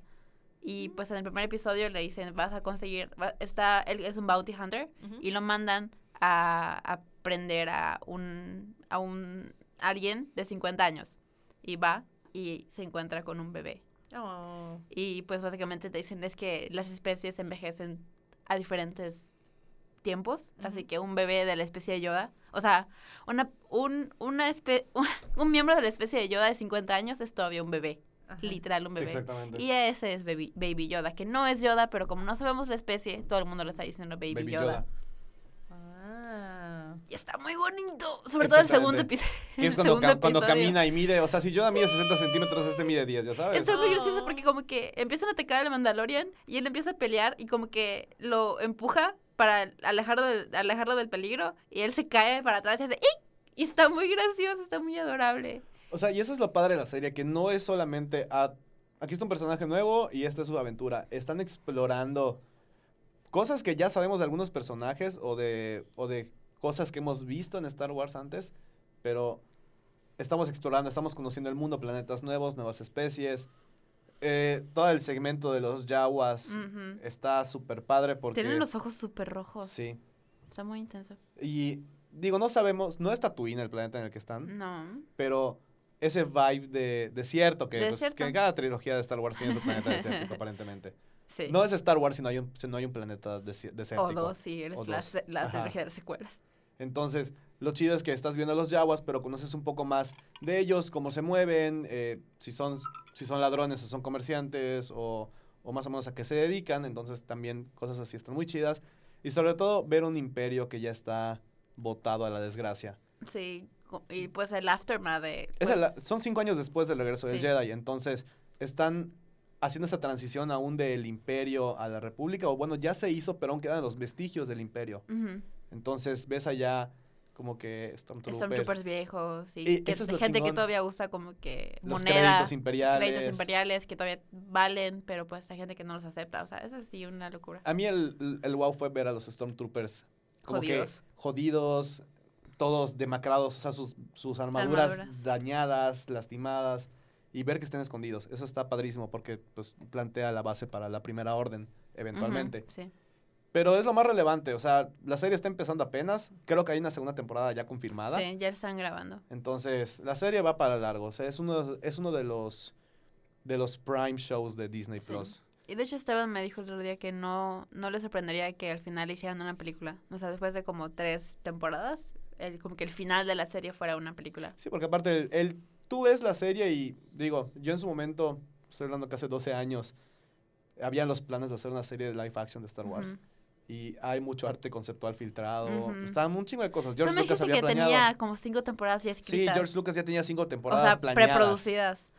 Y pues en el primer episodio le dicen, vas a conseguir, va- está, él es un bounty hunter y lo mandan a, a prender a un, a un alguien de 50 años. Y va y se encuentra con un bebé. Oh. Y pues básicamente te dicen es que las especies envejecen a diferentes tiempos. Así que un bebé de la especie de Yoda, o sea, una, un, una espe- [laughs] un miembro de la especie de Yoda de 50 años es todavía un bebé. Ajá. Literal, un bebé. Exactamente. Y ese es baby, baby Yoda, que no es Yoda, pero como no sabemos la especie, todo el mundo le está diciendo Baby, Baby Yoda. Yoda. Ah. Y está muy bonito. Sobre todo el segundo episodio. [laughs] Que es cuando, segundo ca- cuando episodio. camina y mide. O sea, si yo mide 60 centímetros, este mide 10, ya sabes. Está muy gracioso porque como que empiezan a atacar al Mandalorian y él empieza a pelear y como que lo empuja para alejarlo del, alejarlo del peligro y él se cae para atrás y hace ¡Ih! Y está muy gracioso, está muy adorable. O sea, y eso es lo padre de la serie, que no es solamente, ah, aquí está un personaje nuevo y esta es su aventura. Están explorando cosas que ya sabemos de algunos personajes o de, o de cosas que hemos visto en Star Wars antes, pero estamos explorando, estamos conociendo el mundo, planetas nuevos, nuevas especies. Eh, todo el segmento de los Yawas Ujú. está súper padre porque... Tienen los ojos súper rojos. Sí. Está muy intenso. Y digo, no sabemos, no es Tatooine el planeta en el que están, No. pero ese vibe de desierto, que, pues, que cada trilogía de Star Wars tiene su planeta desértico, [laughs] aparentemente. Sí. No es Star Wars si no hay un, si no hay un planeta desi- desértico. o dos, si eres O la, dos. trilogía de las secuelas. Entonces, lo chido es que estás viendo a los Yawas, pero conoces un poco más de ellos, cómo se mueven, eh, si, son, si son ladrones o son comerciantes, o, o más o menos a qué se dedican. Entonces, también cosas así están muy chidas. Y sobre todo, ver un imperio que ya está botado a la desgracia. Sí. Y pues el aftermath de... Es pues, el- son cinco años después del regreso del Sí. Jedi, entonces están haciendo esta transición aún del imperio a la república, o bueno, ya se hizo, pero aún quedan los vestigios del imperio. Entonces ves allá como que Stormtroopers, Stormtroopers viejos que- eso es lo gente que todavía usa como que los moneda, créditos imperiales. créditos imperiales que todavía valen, pero pues hay gente que no los acepta. O sea, es así una locura. A mí el, el- el wow fue ver a los Stormtroopers como Jodidos. que jodidos, todos demacrados, o sea, sus, sus armaduras, Armaduras. dañadas, lastimadas, y ver que estén escondidos. Eso está padrísimo porque pues plantea la base para la primera orden, eventualmente. Sí. Pero es lo más relevante, o sea, la serie está empezando apenas, creo que hay una segunda temporada ya confirmada. sí, ya están grabando. Entonces, la serie va para largo, o sea, es uno, es uno de los de los prime shows de Disney Sí. Plus. Y de hecho Esteban me dijo el otro día que no, no le sorprendería que al final hicieran una película. O sea, después de como tres temporadas, el, como que el final de la serie fuera una película. Sí, porque aparte, el, el- tú ves la serie y digo, yo en su momento, estoy hablando que hace 12 años, habían los planes de hacer una serie de live action de Star Wars. Ujú. Y hay mucho arte conceptual filtrado, Ujú. estaban un chingo de cosas. George Lucas había que planeado. tenía como cinco temporadas ya escritas. Sí, George Lucas ya tenía cinco O temporadas sea, planeadas. preproducidas.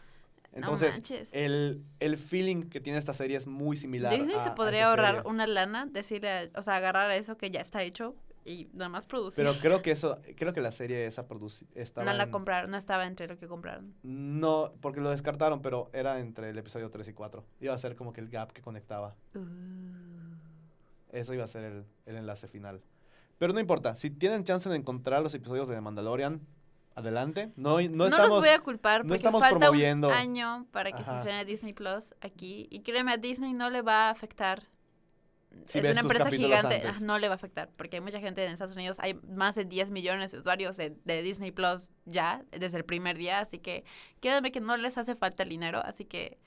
Entonces, manches. el, el feeling que tiene esta serie es muy similar Disney a- se a podría esa ahorrar serie. una lana, decirle, o sea, agarrar eso que ya está hecho y nada más producir. Pero creo que eso, creo que la serie esa estaba no la en- compraron, no estaba entre lo que compraron. No, porque lo descartaron, pero era entre el episodio 3 y 4. Iba a ser como que el gap que conectaba. Eso iba a ser el, el enlace final. Pero no importa, si tienen chance de encontrar los episodios de The Mandalorian, adelante. No, no, No, estamos... los voy a culpar no porque estamos falta promoviendo. un año para que Ajá. se estrene Disney Plus aquí. Y créeme, a Disney no le va a afectar. Si es una empresa gigante, antes. no le va a afectar. Porque hay mucha gente en Estados Unidos, hay más de 10 millones de usuarios de, de Disney Plus ya, desde el primer día. Así que créanme que no les hace falta el dinero. Así que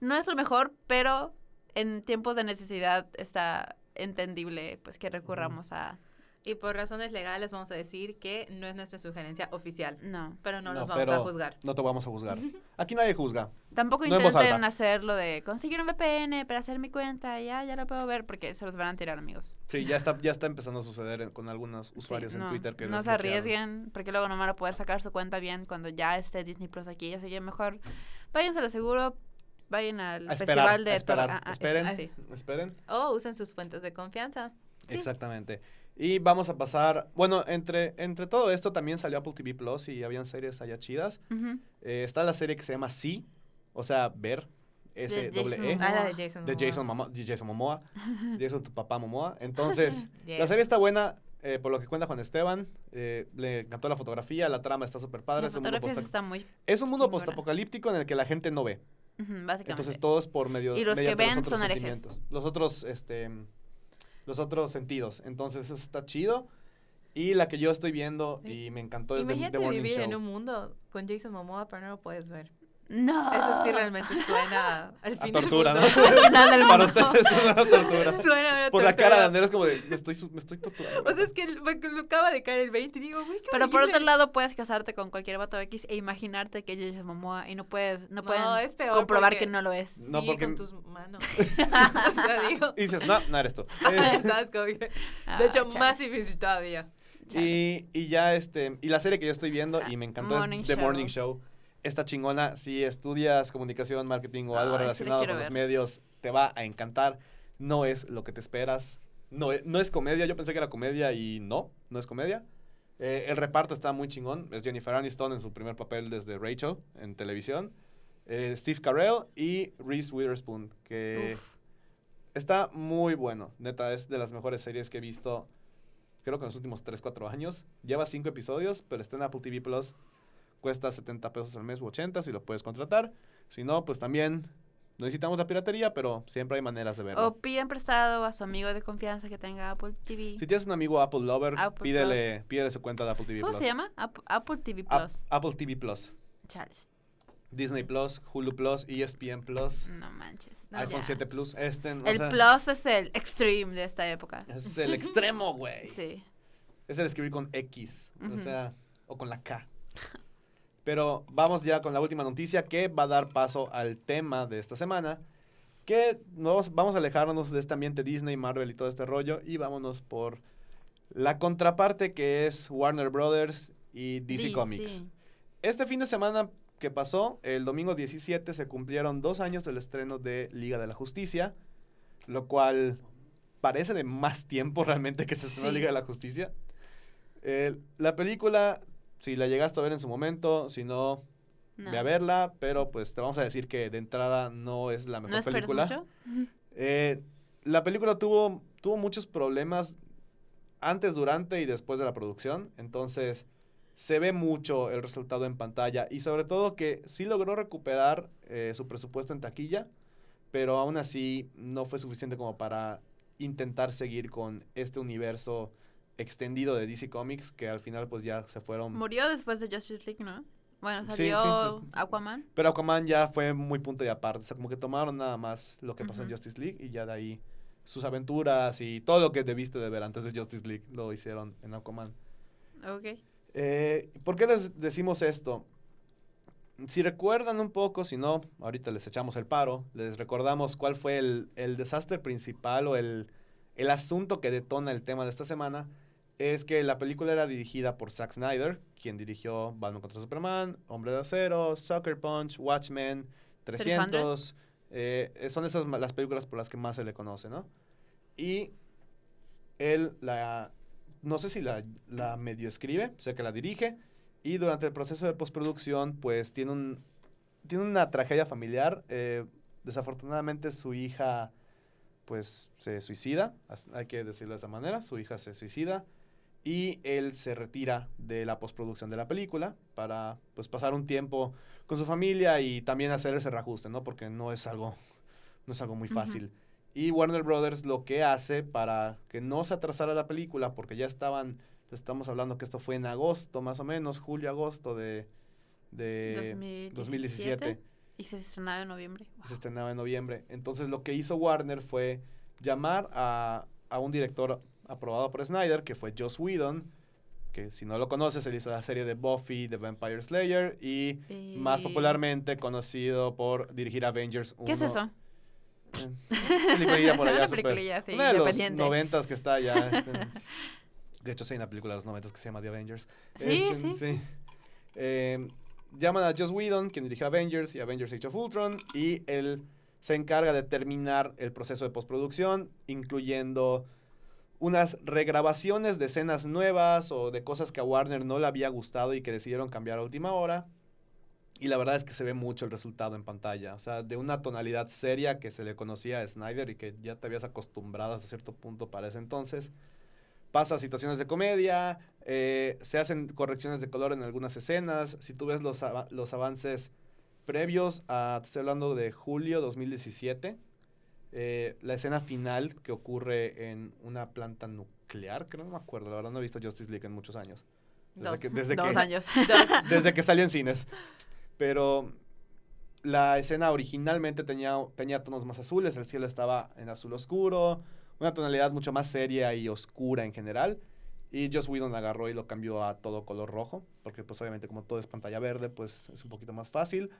no es lo mejor, pero en tiempos de necesidad está entendible pues que recurramos a... Y por razones legales vamos a decir que no es nuestra sugerencia oficial, No. pero no, No, los vamos pero a juzgar. No te vamos a juzgar. Aquí nadie juzga. Tampoco No intenten alta. hacer lo de conseguir un VPN para hacer mi cuenta, ya, ya lo puedo ver, porque se los van a tirar, amigos. Sí, ya está, ya está empezando a suceder con algunos Sí, usuarios en no, Twitter que No se arriesguen, porque luego no van a poder sacar su cuenta bien cuando ya esté Disney Plus aquí. Así que mejor váyanse a lo seguro, vayan al A esperar, festival de a esperar. Ah, ah, Esperen, ah, sí. esperen. O usen sus fuentes de confianza. Sí. Exactamente. Y vamos a pasar, bueno, entre, entre todo esto también salió Apple TV Plus y habían series allá chidas. Eh, está la serie que se llama Sí, o sea, ver, S doble Jason E. Ah, la de Jason. de Momoa. Jason, Momoa, de Jason Momoa, Jason tu papá Momoa. [laughs] Entonces, la serie está buena, eh, por lo que cuenta Juan Esteban, eh, le encantó la fotografía, la trama está súper padre. La Es un, mundo está muy... es un mundo chingona. postapocalíptico en el que la gente no ve. básicamente. Entonces todo es por medio Y los que ven son herejes. sentimientos. Los otros, este, los otros sentidos. Entonces está chido. Y la que yo estoy viendo y me encantó es The, Imagínate The Morning vivir Show. en un mundo con Jason Momoa, pero no lo puedes ver. No. Eso sí realmente suena al A fin del tortura, ¿no? Al final del Para ustedes es una tortura. [laughs] Suena a Por la tortura. cara de Andrés es como de, me estoy, me estoy torturando. O sea, es que me, me acaba de caer el 20 y digo, güey, qué Pero por otro lado, puedes casarte con cualquier vato X e imaginarte que es Jason Momoa y no puedes, no No, pueden es peor comprobar porque- que no lo es. No, sí, porque- con tus manos. [laughs] [laughs] o sea, digo. Y dices, no, no eres tú. Es- ¿Sabes? Como que- Ah, de hecho, chale. más difícil todavía. Y, y ya, este, y la serie que yo estoy viendo y me encantó Morning es The Show. Morning Show. Esta chingona, si estudias comunicación, marketing o algo Ay, sí la relacionado quiero con los ver. medios, te va a encantar. No es lo que te esperas. No, e- no es comedia, yo pensé que era comedia y no, no es comedia. Eh, el reparto está muy chingón. Es Jennifer Aniston en su primer papel desde Rachel en televisión. Eh, Steve Carell y Reese Witherspoon, que Uf. está muy bueno. Neta, es de las mejores series que he visto, creo que en los últimos 3, 4 años. Lleva 5 episodios, pero está en Apple TV Plus. Cuesta 70 pesos al mes u 80 si lo puedes contratar. Si no, pues también no necesitamos la piratería, pero siempre hay maneras de verlo. O piden prestado a su amigo de confianza que tenga Apple TV. Si tienes un amigo Apple Lover, Apple pídele, pídele su cuenta de Apple TV ¿Cómo Plus. se llama? App- Apple TV Plus. Apple TV Plus. Chales. Disney Plus, Hulu Plus, ESPN Plus, No manches. no, iPhone ya. 7 Plus. Este, o El sea, Plus es el extreme de esta época. Es el extremo, güey. [laughs] Sí. Es el escribir con X, o sea, o con la K. [laughs] Pero vamos ya con la última noticia que va a dar paso al tema de esta semana. Que nos vamos a alejarnos de este ambiente Disney, Marvel y todo este rollo y vámonos por la contraparte que es Warner Brothers y DC, Comics. Este fin de semana que pasó, el domingo 17, se cumplieron dos años del estreno de Liga de la Justicia, lo cual parece de más tiempo [laughs] realmente que se estrenó Sí. Liga de la Justicia. La película, si la llegaste a ver en su momento, si no, No. ve a verla, pero pues te vamos a decir que de entrada no es la mejor ¿No película. mucho? [laughs] Eh, la película tuvo, tuvo muchos problemas antes, durante y después de la producción. Entonces, se ve mucho el resultado en pantalla. Y sobre todo que sí logró recuperar eh, su presupuesto en taquilla. Pero aún así no fue suficiente como para intentar seguir con este universo extendido de DC Comics. Que al final pues ya se fueron... Murió después de Justice League, ¿no? Bueno, salió sí, pues- Aquaman. Pero Aquaman ya fue muy punto y aparte. O sea, como que tomaron nada más lo que pasó en. Justice League y ya de ahí sus aventuras y todo lo que debiste de ver antes de Justice League lo hicieron en Aquaman. Ok. Eh, ¿Por qué les decimos esto? Si recuerdan un poco, si no, ahorita les echamos el paro, les recordamos cuál fue el, el desastre principal o el, el asunto que detona el tema de esta semana. Es que la película era dirigida por Zack Snyder, quien dirigió Batman contra Superman, Hombre de Acero, Sucker Punch, Watchmen, 300. eh, son esas las películas por las que más se le conoce, ¿no? Y él la... No sé si la, la medio escribe, sé que la dirige. Y durante el proceso de postproducción, pues tiene, un, tiene una tragedia familiar. eh, desafortunadamente su hija, pues se suicida, hay que decirlo de esa manera, su hija se suicida. Y él se retira de la postproducción de la película para pues pasar un tiempo con su familia y también hacer ese reajuste, ¿no? Porque no es algo, no es algo muy fácil. Y Warner Brothers lo que hace para que no se atrasara la película, porque ya estaban, estamos hablando que esto fue en agosto, más o menos, julio, agosto de, de 2017. 2017. Y se estrenaba en noviembre. se estrenaba en noviembre. Entonces lo que hizo Warner fue llamar a, a un director aprobado por Snyder, que fue Joss Whedon, que si no lo conoces, él hizo la serie de Buffy, The Vampire Slayer, y más popularmente conocido por dirigir Avengers 1. ¿Qué es eso? Eh, peliculilla por allá, [laughs] Una peliculilla, sí, Una de los noventas que está allá. [laughs] este, de hecho, sí hay una película de los noventas que se llama The Avengers. Sí, Este, sí. Eh, llaman a Joss Whedon, quien dirigió Avengers y Avengers Age of Ultron, y él se encarga de terminar el proceso de postproducción, incluyendo unas regrabaciones de escenas nuevas o de cosas que a Warner no le había gustado y que decidieron cambiar a última hora. Y la verdad es que se ve mucho el resultado en pantalla. O sea, de una tonalidad seria que se le conocía a Snyder y que ya te habías acostumbrado hasta cierto punto para ese entonces. Pasa situaciones de comedia, eh, se hacen correcciones de color en algunas escenas. Si tú ves los, los avances previos a, estoy hablando de julio 2017, eh, la escena final que ocurre en una planta nuclear, creo, no me acuerdo, la verdad no he visto Justice League en muchos años. Desde Dos. que, desde Dos que- años. [laughs] [laughs] desde que salió en cines. Pero la escena originalmente tenía, tenía tonos más azules, el cielo estaba en azul oscuro, una tonalidad mucho más seria y oscura en general. Y Joss Whedon agarró y lo cambió a todo color rojo, porque pues obviamente como todo es pantalla verde, pues es un poquito más fácil.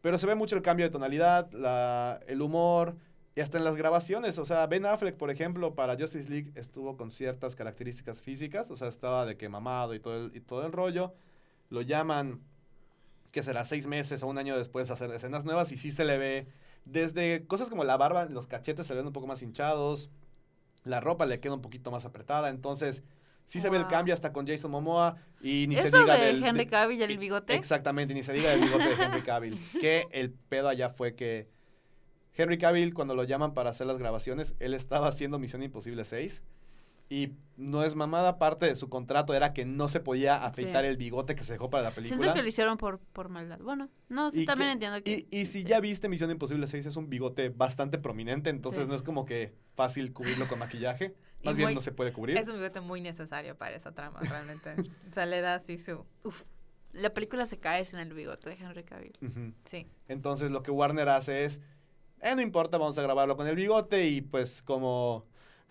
Pero se ve mucho el cambio de tonalidad, la- el humor, y hasta en las grabaciones, o sea, Ben Affleck, por ejemplo, para Justice League estuvo con ciertas características físicas, o sea, estaba de que mamado y todo el, y todo el rollo. Lo llaman, que será seis meses o un año después, a hacer escenas nuevas y sí se le ve desde cosas como la barba, los cachetes se le ven un poco más hinchados, la ropa le queda un poquito más apretada, entonces sí se ve el cambio hasta con Jason Momoa y ni se ¿Eso diga de del... Henry Cavill y el bigote? Exactamente, ni se diga del bigote de Henry Cavill. [laughs] que el pedo allá fue que Henry Cavill, cuando lo llaman para hacer las grabaciones, él estaba haciendo Misión Imposible 6. Y no es mamada, parte de su contrato era que no se podía afeitar Sí. el bigote que se dejó para la Siento película. que lo hicieron por, por maldad. Bueno, no, sí, Y también que- entiendo que... Y, y si sí. ya viste Misión Imposible 6, es un bigote bastante prominente, entonces Sí. no es como que fácil cubrirlo con maquillaje. Más Y bien muy- no se puede cubrir. Es un bigote muy necesario para esa trama, realmente. [laughs] o sea, le da así su... Uf, La película se cae sin el bigote de Henry Cavill. Sí. Entonces lo que Warner hace es, eh, no importa, vamos a grabarlo con el bigote y pues como...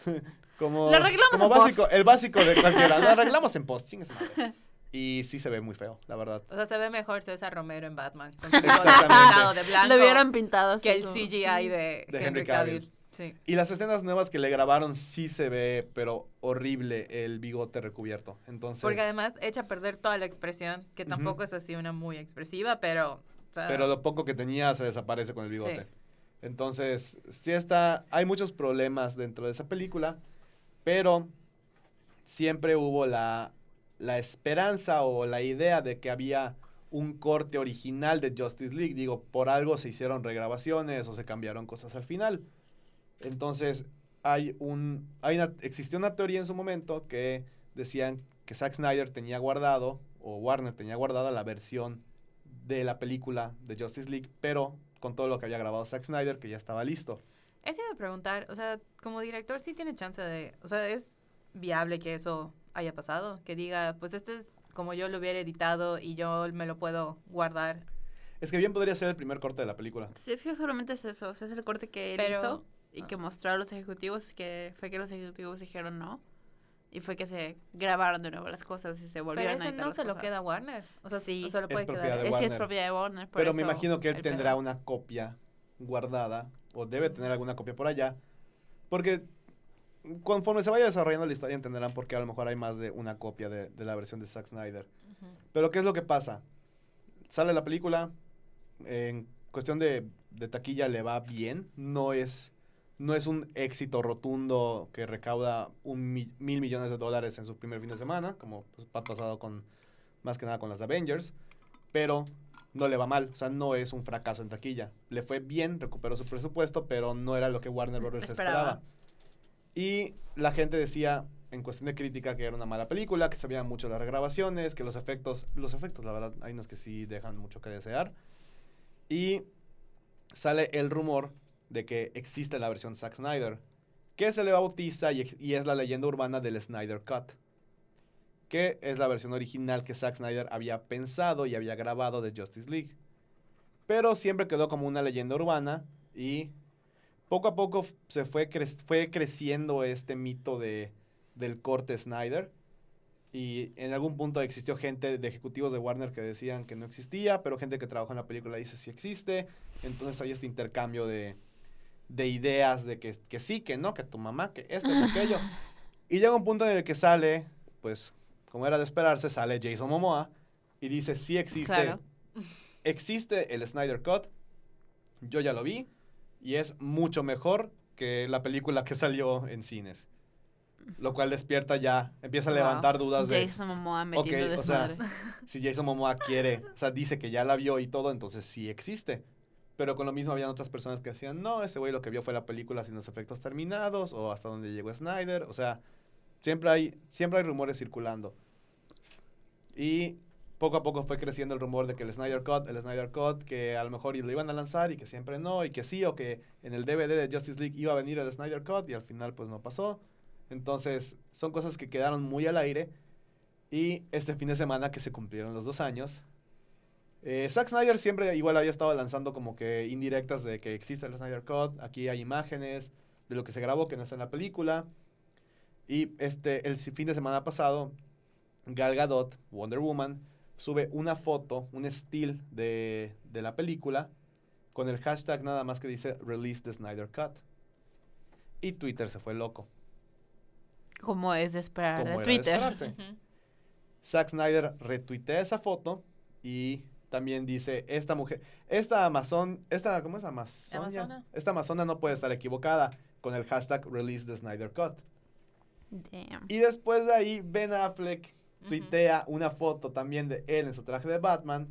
[laughs] como Lo arreglamos como en básico, post. El básico de cualquiera. Lo [laughs] arreglamos en post, madre. Y sí se ve muy feo, la verdad. O sea, se ve mejor César Romero en Batman. Con su pintado de blanco Lo hubieran pintado así que el CGI de, De Henry Henry Cavill. Cavill. Sí. Y las escenas nuevas que le grabaron sí se ve, pero horrible el bigote recubierto. Entonces, Porque además echa a perder toda la expresión, que tampoco es así una muy expresiva, pero... o sea, pero lo poco que tenía se desaparece con el bigote. Sí. Entonces, sí está, hay muchos problemas dentro de esa película, pero siempre hubo la, la esperanza o la idea de que había un corte original de Justice League. Digo, por algo se hicieron regrabaciones o se cambiaron cosas al final. Entonces, hay un, hay una, existió una teoría en su momento que decían que Zack Snyder tenía guardado, o Warner tenía guardada la versión de la película de Justice League, pero con todo lo que había grabado Zack Snyder, que ya estaba listo. Eso iba a preguntar, o sea, como director sí tiene chance de... O sea, es viable que eso haya pasado, que diga, pues este es como yo lo hubiera editado y yo me lo puedo guardar. Es que bien podría ser el primer corte de la película. Sí, es que solamente es eso. O sea, es el corte que él Pero- hizo y ah. que mostró a los ejecutivos, que fue que los ejecutivos dijeron no. Y fue que se grabaron de nuevo las cosas y se Pero volvieron a eso editar no las se lo cosas. queda a Warner. O sea, Sí. O sea, lo Es puede propiedad quedar. de Es que es propiedad de Warner. por Pero me eso imagino que él tendrá pedo. una copia guardada, o debe tener alguna copia por allá, porque conforme se vaya desarrollando la historia entenderán por qué a lo mejor hay más de una copia de, de la versión de Zack Snyder. Ujú. Pero ¿qué es lo que pasa? Sale la película, en cuestión de, de taquilla le va bien, no es, no es un éxito rotundo que recauda un mi- mil millones de dólares en su primer fin de semana, como pues, ha pasado con más que nada con las Avengers, pero no le va mal, o sea, no es un fracaso en taquilla. Le fue bien, recuperó su presupuesto, pero no era lo que Warner Bros. Esperaba. esperaba. Y la gente decía, en cuestión de crítica, que era una mala película, que se veían mucho las regrabaciones, que los efectos, los efectos, la verdad, hay unos que sí dejan mucho que desear. Y sale el rumor de que existe la versión Zack Snyder, que se le bautiza y, y es la leyenda urbana del Snyder Cut, que es la versión original que Zack Snyder había pensado y había grabado de Justice League. Pero siempre quedó como una leyenda urbana y poco a poco se fue, cre- fue creciendo este mito de, del corte Snyder. Y en algún punto existió gente de ejecutivos de Warner que decían que no existía, pero gente que trabajó en la película dice sí existe. Entonces hay este intercambio de, de ideas de que, que sí, que no, que tu mamá, que esto, que aquello. [laughs] Y llega un punto en el que sale, pues, como era de esperarse, sale Jason Momoa y dice sí existe. Claro. Existe el Snyder Cut. Yo ya lo vi y es mucho mejor que la película que salió en cines. Lo cual despierta ya, empieza a Wow. levantar dudas de Jason Momoa metiendo Ok, o sea, si Jason Momoa quiere, o sea, dice que ya la vio y todo, entonces sí existe. Pero con lo mismo habían otras personas que decían, no, ese güey lo que vio fue la película sin los efectos terminados o hasta donde llegó Snyder. O sea, siempre hay, siempre hay rumores circulando. Y poco a poco fue creciendo el rumor de que el Snyder Cut, el Snyder Cut, que a lo mejor lo iban a lanzar y que siempre no, y que sí, o que en el DVD de Justice League iba a venir el Snyder Cut y al final pues no pasó. Entonces, son cosas que quedaron muy al aire. Y este fin de semana que se cumplieron los dos años, eh, Zack Snyder siempre igual había estado lanzando como que indirectas de que existe el Snyder Cut. Aquí hay imágenes de lo que se grabó que no está en la película. Y este, el fin de semana pasado, Gal Gadot, Wonder Woman, sube una foto, un still de, de la película con el hashtag nada más que dice Release the Snyder Cut. y Twitter se fue loco. Como es de esperar de de Twitter. Ujú. [laughs] Zack Snyder retuitea esa foto y también dice, esta mujer, esta Amazon, esta, ¿cómo es Amazonia? Amazona. Esta Amazona no puede estar equivocada con el hashtag release the Snyder Cut. Damn. Y después de ahí, Ben Affleck Ujú. tuitea una foto también de él en su traje de Batman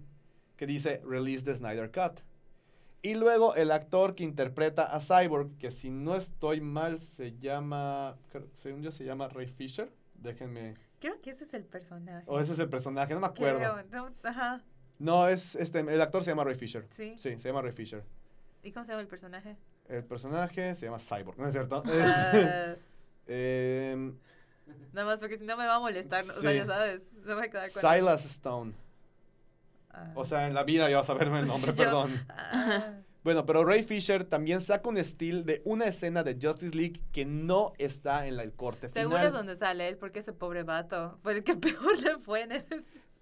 que dice release the Snyder Cut. Y luego el actor que interpreta a Cyborg, que si no estoy mal se llama, creo- según yo se llama Ray Fisher. Déjenme. Creo que ese es el personaje. O ese es el personaje, no me acuerdo. Creo, no, ajá, No, es este, el actor se llama Ray Fisher. sí. Sí, se llama Ray Fisher. ¿Y cómo se llama el personaje? El personaje se llama Cyborg, ¿no es cierto? [laughs] Em, nada más porque si no me va a molestar, o sea, ya sabes, no me voy a quedar con... Silas Stone. Ah. O sea, en la vida ya vas a verme el nombre, Yo- perdón. Ah. [laughs] Bueno, pero Ray Fisher también saca un still de una escena de Justice League que no está en la, el corte Seguro final. es donde sale él, porque ese pobre vato fue el que [laughs] peor le fue en el...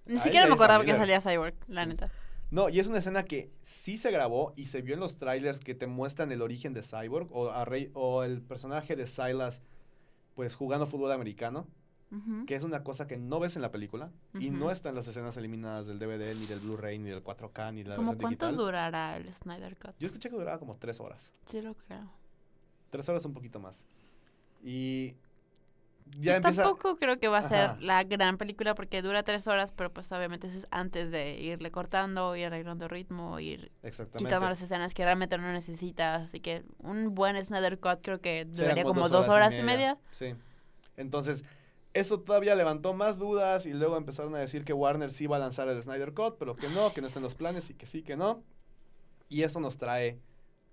Ni siquiera me acordaba que salía Cyborg, la Sí. neta. No, y es una escena que sí se grabó y se vio en los trailers que te muestran el origen de Cyborg o, a o el personaje de Silas pues jugando fútbol americano, que es una cosa que no ves en la película y no está en las escenas eliminadas del DVD, ni del Blu-ray, ni del 4K, ni de la ¿Cómo versión cuánto digital. durará el Snyder Cut? Yo escuché que duraba como tres horas. Sí lo creo. Tres horas un poquito más. Y Yo ya empieza... tampoco creo que va a ser Ajá. la gran película porque dura tres horas, pero pues obviamente eso es antes de irle cortando, ir arreglando ritmo, ir quitando las escenas que realmente no necesitas. Así que un buen Snyder Cut creo que duraría como dos horas y media. Sí. Entonces, eso todavía levantó más dudas y luego empezaron a decir que Warner sí iba a lanzar el Snyder Cut, pero que no, que no está en los planes y que sí, que no. Y eso nos trae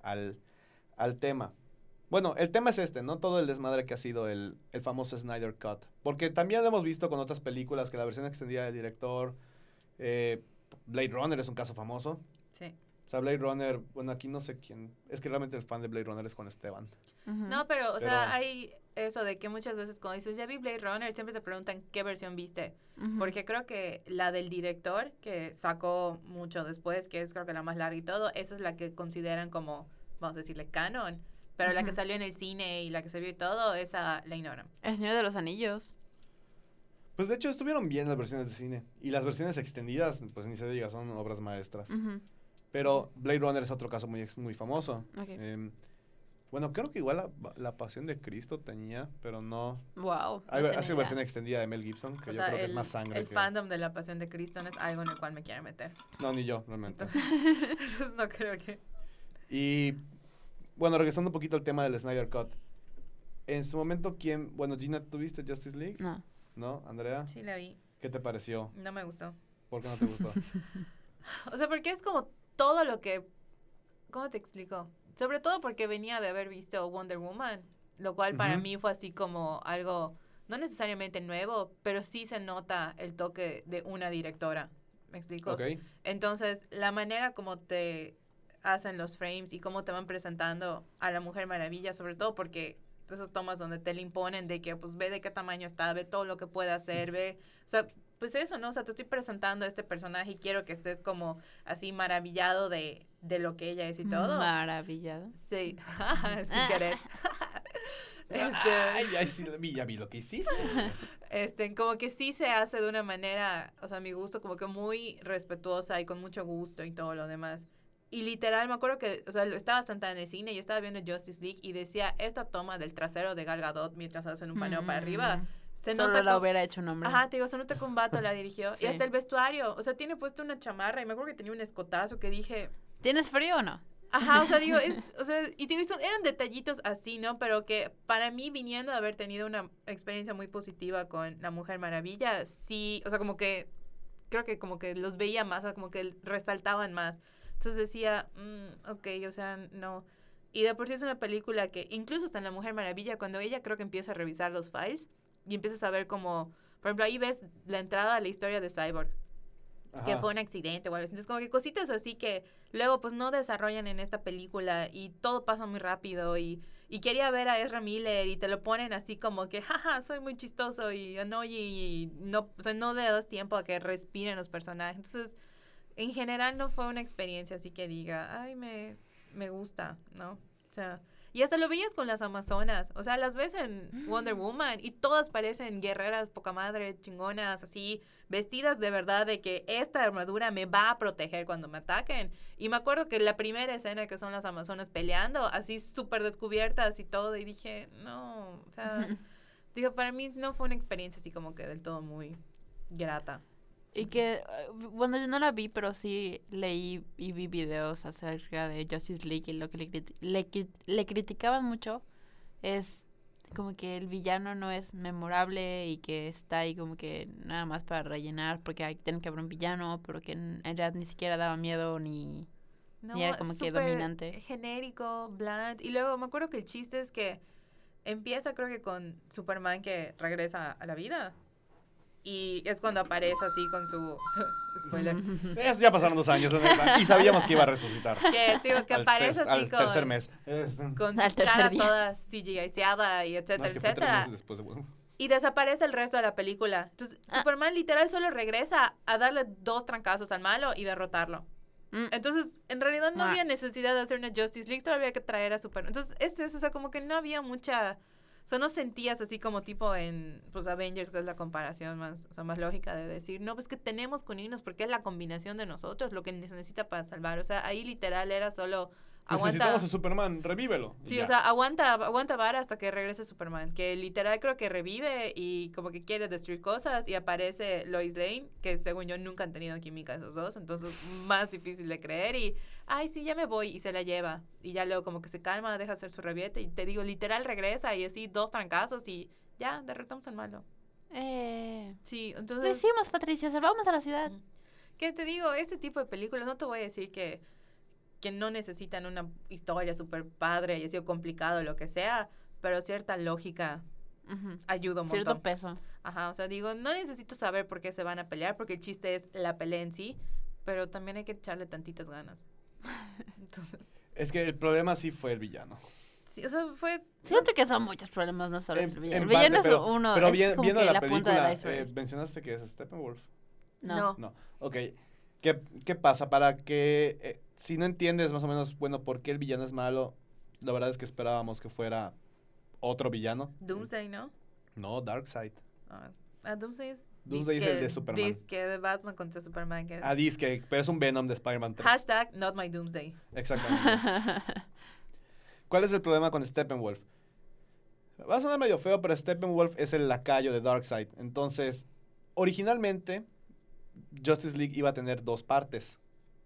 al, al tema. Bueno, el tema es este, no todo el desmadre que ha sido el, el famoso Snyder Cut. Porque también lo hemos visto con otras películas que la versión extendida del director, eh, Blade Runner es un caso famoso. Sí. O sea, Blade Runner, bueno, aquí no sé quién. Es que realmente el fan de Blade Runner es Juan Esteban. No, pero, o Pero- sea, hay eso de que muchas veces cuando dices, ya vi Blade Runner, siempre te preguntan qué versión viste. Porque creo que la del director, que sacó mucho después, que es creo que la más larga y todo, esa es la que consideran como, vamos a decirle, canon. Pero la que salió en el cine y la que se vio y todo, esa la ignoran. El Señor de los Anillos. Pues de hecho estuvieron bien las versiones de cine. Y las versiones extendidas, pues ni se diga, son obras maestras. Ujú. Pero Blade Runner es otro caso muy, muy famoso. Ok. Em, bueno, creo que igual la, la Pasión de Cristo tenía, pero no. Wow. no Hay, sido idea. versión extendida de Mel Gibson, que O yo sea, creo que el, es más sangre. el que- fandom de la Pasión de Cristo no es algo en el cual me quiero meter. No, ni yo, realmente. Entonces, [laughs] eso no creo que... Y bueno, regresando un poquito al tema del Snyder Cut. En su momento, ¿quién? Bueno, Gina, ¿tuviste Justice League? No. ¿No? Andrea, Sí, la vi. ¿qué te pareció? No me gustó. ¿Por qué no te gustó? [laughs] O sea, porque es como todo lo que... ¿Cómo te explico? Sobre todo porque venía de haber visto Wonder Woman, lo cual para mí fue así como algo, no necesariamente nuevo, pero sí se nota el toque de una directora. ¿Me explico? ok. Entonces, la manera como te hacen los frames y cómo te van presentando a la Mujer Maravilla, sobre todo porque esas tomas donde te le imponen de que, pues, ve de qué tamaño está, ve todo lo que puede hacer, ve, o sea, pues eso, ¿no? O sea, te estoy presentando a este personaje y quiero que estés como así maravillado de, de lo que ella es y todo. Maravillado. Sí, [laughs] sin querer. [laughs] este, Ay, ay, sí, vi- ya vi lo que hiciste. [laughs] este, como que sí se hace de una manera, o sea, a mi gusto, como que muy respetuosa y con mucho gusto y todo lo demás. Y literal, me acuerdo que, o sea, estaba sentada en el cine y estaba viendo Justice League y decía, esta toma del trasero de Gal Gadot mientras hacen un paneo para arriba, Mm. se Solo nota la hubiera hecho un hombre. Ajá, te digo, se nota que un vato la [laughs] dirigió. Sí. Y hasta el vestuario, o sea, tiene puesto una chamarra y me acuerdo que tenía un escotazo que dije, ¿Tienes frío o no? Ajá, o sea, digo, es, [laughs] o sea, y te digo, son- eran detallitos así, ¿no? Pero que para mí, viniendo de haber tenido una experiencia muy positiva con La Mujer Maravilla, sí, o sea, como que, creo que como que los veía más, o sea, como que resaltaban más. Entonces decía, mm, ok, o sea, no. Y de por sí es una película que, incluso está en La Mujer Maravilla, cuando ella creo que empieza a revisar los files y empiezas a ver como, por ejemplo, ahí ves la entrada a la historia de Cyborg que Ajá. fue un accidente o algo así. Entonces, como que cositas así que luego pues no desarrollan en esta película y todo pasa muy rápido y, y quería ver a Ezra Miller y te lo ponen así como que, jaja, soy muy chistoso y annoying y no, o sea, no le das tiempo a que respiren los personajes. Entonces, en general no fue una experiencia así que diga, ay, me, me gusta, ¿no? O sea, Y hasta lo veías con las Amazonas. O sea, las ves en Wonder Woman y todas parecen guerreras, poca madre, chingonas, así, vestidas de verdad de que esta armadura me va a proteger cuando me ataquen. Y me acuerdo que la primera escena que son las Amazonas peleando, así súper descubiertas y todo, y dije, no, o sea, [laughs] digo, para mí no fue una experiencia así como que del todo muy grata. Y que, eh, bueno, yo no la vi, pero sí leí y vi videos acerca de Justice League y lo que le, criti- le, le criticaban mucho es como que el villano no es memorable y que está ahí como que nada más para rellenar porque hay, tiene que haber un villano, pero que en realidad ni siquiera daba miedo ni... No, era como que dominante. Genérico, bland. Y luego me acuerdo que el chiste es que empieza creo que con Superman que regresa a la vida. Y es cuando aparece así con su... [laughs] Spoiler. Es- ya pasaron dos años y sabíamos que iba a resucitar. Que, digo, que Al aparece ter- así al con, tercer mes. Con Al tercer cara día. toda CGI-seada y no, etcétera, es que fue tres etcétera. meses después de- Y desaparece el resto de la película. Entonces, Ah. Superman literal solo regresa a darle dos trancazos al malo y derrotarlo. Mm, Entonces, en realidad no Ah. había necesidad de hacer una Justice League, solo había que traer a Superman. Entonces, es eso, o sea, como que no había mucha... O sea, sentías así como tipo en pues, Avengers, que es la comparación más, o sea, más lógica de decir, no, pues que tenemos con irnos porque es la combinación de nosotros lo que necesita para salvar. O sea, ahí literal era solo aguanta... Necesitamos a Superman, revívelo. Sí, ya. o sea, aguanta, aguanta vara hasta que regrese Superman, que literal creo que revive y como que quiere destruir cosas y aparece Lois Lane, que según yo nunca han tenido química esos dos, entonces más difícil de creer y, ay, sí, ya me voy y se la lleva y ya luego como que se calma, deja hacer su reviete y te digo, literal regresa y así dos trancazos y ya, derrotamos al malo. eh, Sí, lo entonces... hicimos, Patricia, salvamos a la ciudad. ¿Qué te digo? Este tipo de películas, no te voy a decir que, que no necesitan una historia súper padre y ha sido complicado lo que sea, pero cierta lógica Ujú. ayuda un Cierto montón. peso. Ajá, o sea, digo, no necesito saber por qué se van a pelear, porque el chiste es la pelea en sí, pero también hay que echarle tantitas ganas. [laughs] Entonces, Es que el problema sí fue el villano. sí, o sea, fue... Siento que son muchos problemas, no solo En- el villano. El villano parte, es pero- uno, Pero es bien- como viendo que la, la, punta película, iceberg. eh, mencionaste que es Steppenwolf. no. no. No, ok. ¿Qué, qué pasa? Para que, eh, si no entiendes más o menos, bueno, por qué el villano es malo, la verdad es que esperábamos que fuera otro villano. Doomsday, ¿no? No, Darkseid. Ah, ah, Doomsday es... Doomsday es el disque- de Superman. disque de Batman contra Superman. Que... Ah, dice que, pero es un Venom de Spider-Man 3. Hashtag not my Doomsday. Exactamente. [laughs] ¿Cuál es el problema con Steppenwolf? Va a sonar medio feo, pero Steppenwolf es el lacayo de Darkseid. Entonces, originalmente, Justice League iba a tener dos partes.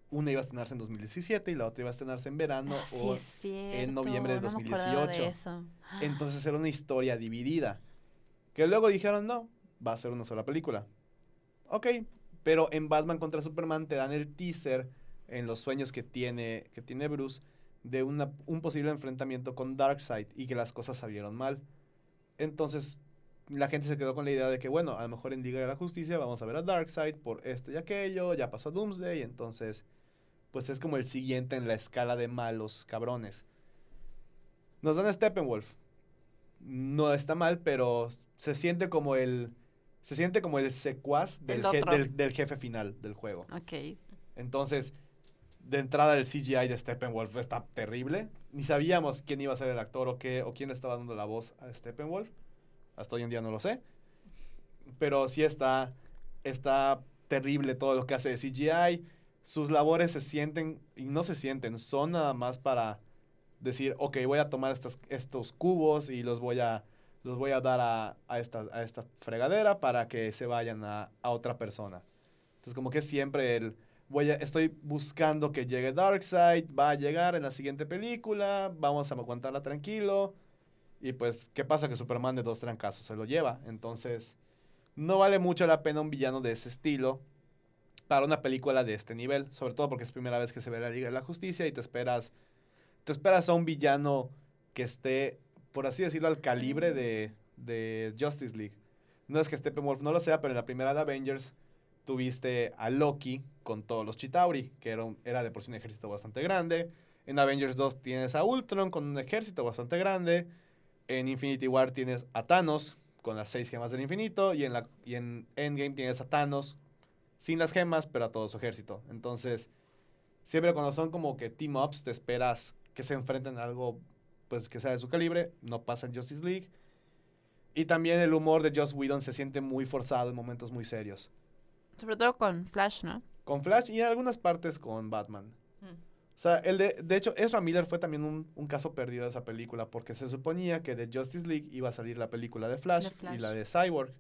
Una iba a estrenarse en 2017 y la otra iba a estrenarse en verano Ah, o cierto, noviembre de no me acordaba 2018. de eso. Entonces era una historia dividida. Que luego dijeron, no, va a ser una sola película. Ok, pero en Batman contra Superman te dan el teaser en los sueños que tiene, que tiene Bruce de una- un posible enfrentamiento con Darkseid y que las cosas salieron mal. Entonces la gente se quedó con la idea de que, bueno, a lo mejor en Liga de la Justicia vamos a ver a Darkseid por esto y aquello, ya pasó Doomsday, entonces pues es como el siguiente en la escala de malos cabrones. Nos dan a Steppenwolf. No está mal, pero se siente como el. Se siente como el secuaz del, El je- otro. del, del jefe final del juego. Ok. Entonces, de entrada el CGI de Steppenwolf está terrible. Ni sabíamos quién iba a ser el actor o qué, o quién le estaba dando la voz a Steppenwolf. Hasta hoy en día no lo sé. Pero sí está, está terrible todo lo que hace de CGI. Sus labores se sienten, y no se sienten, son nada más para decir, ok, voy a tomar estos, estos cubos y los voy a, los voy a dar a, a esta, a esta fregadera para que se vayan a, a otra persona. Entonces como que siempre el, voy a, estoy buscando que llegue Darkseid, va a llegar en la siguiente película, vamos a aguantarla tranquilo. Y pues, ¿qué pasa? Que Superman de dos trancazos se lo lleva. Entonces, no vale mucho la pena un villano de ese estilo para una película de este nivel. Sobre todo porque es primera vez que se ve la Liga de la Justicia y te esperas, te esperas a un villano que esté, por así decirlo, al calibre de, de Justice League. No es que Steppenwolf no lo sea, pero en la primera de Avengers tuviste a Loki con todos los Chitauri, que era, era de por sí un ejército bastante grande. En Avengers 2 tienes a Ultron con un ejército bastante grande. En Infinity War tienes a Thanos con las seis gemas del infinito. Y en, la, y en Endgame tienes a Thanos sin las gemas, pero a todo su ejército. Entonces, siempre cuando son como que team-ups, te esperas que se enfrenten a algo pues que sea de su calibre, no pasa en Justice League. Y también el humor de Joss Whedon se siente muy forzado en momentos muy serios. Sobre todo con Flash, ¿no? Con Flash y en algunas partes con Batman. Mm. O sea, el de, de hecho, Ezra Miller fue también un, un caso perdido de esa película porque se suponía que de Justice League iba a salir la película de Flash, De Flash. y la de Cyborg.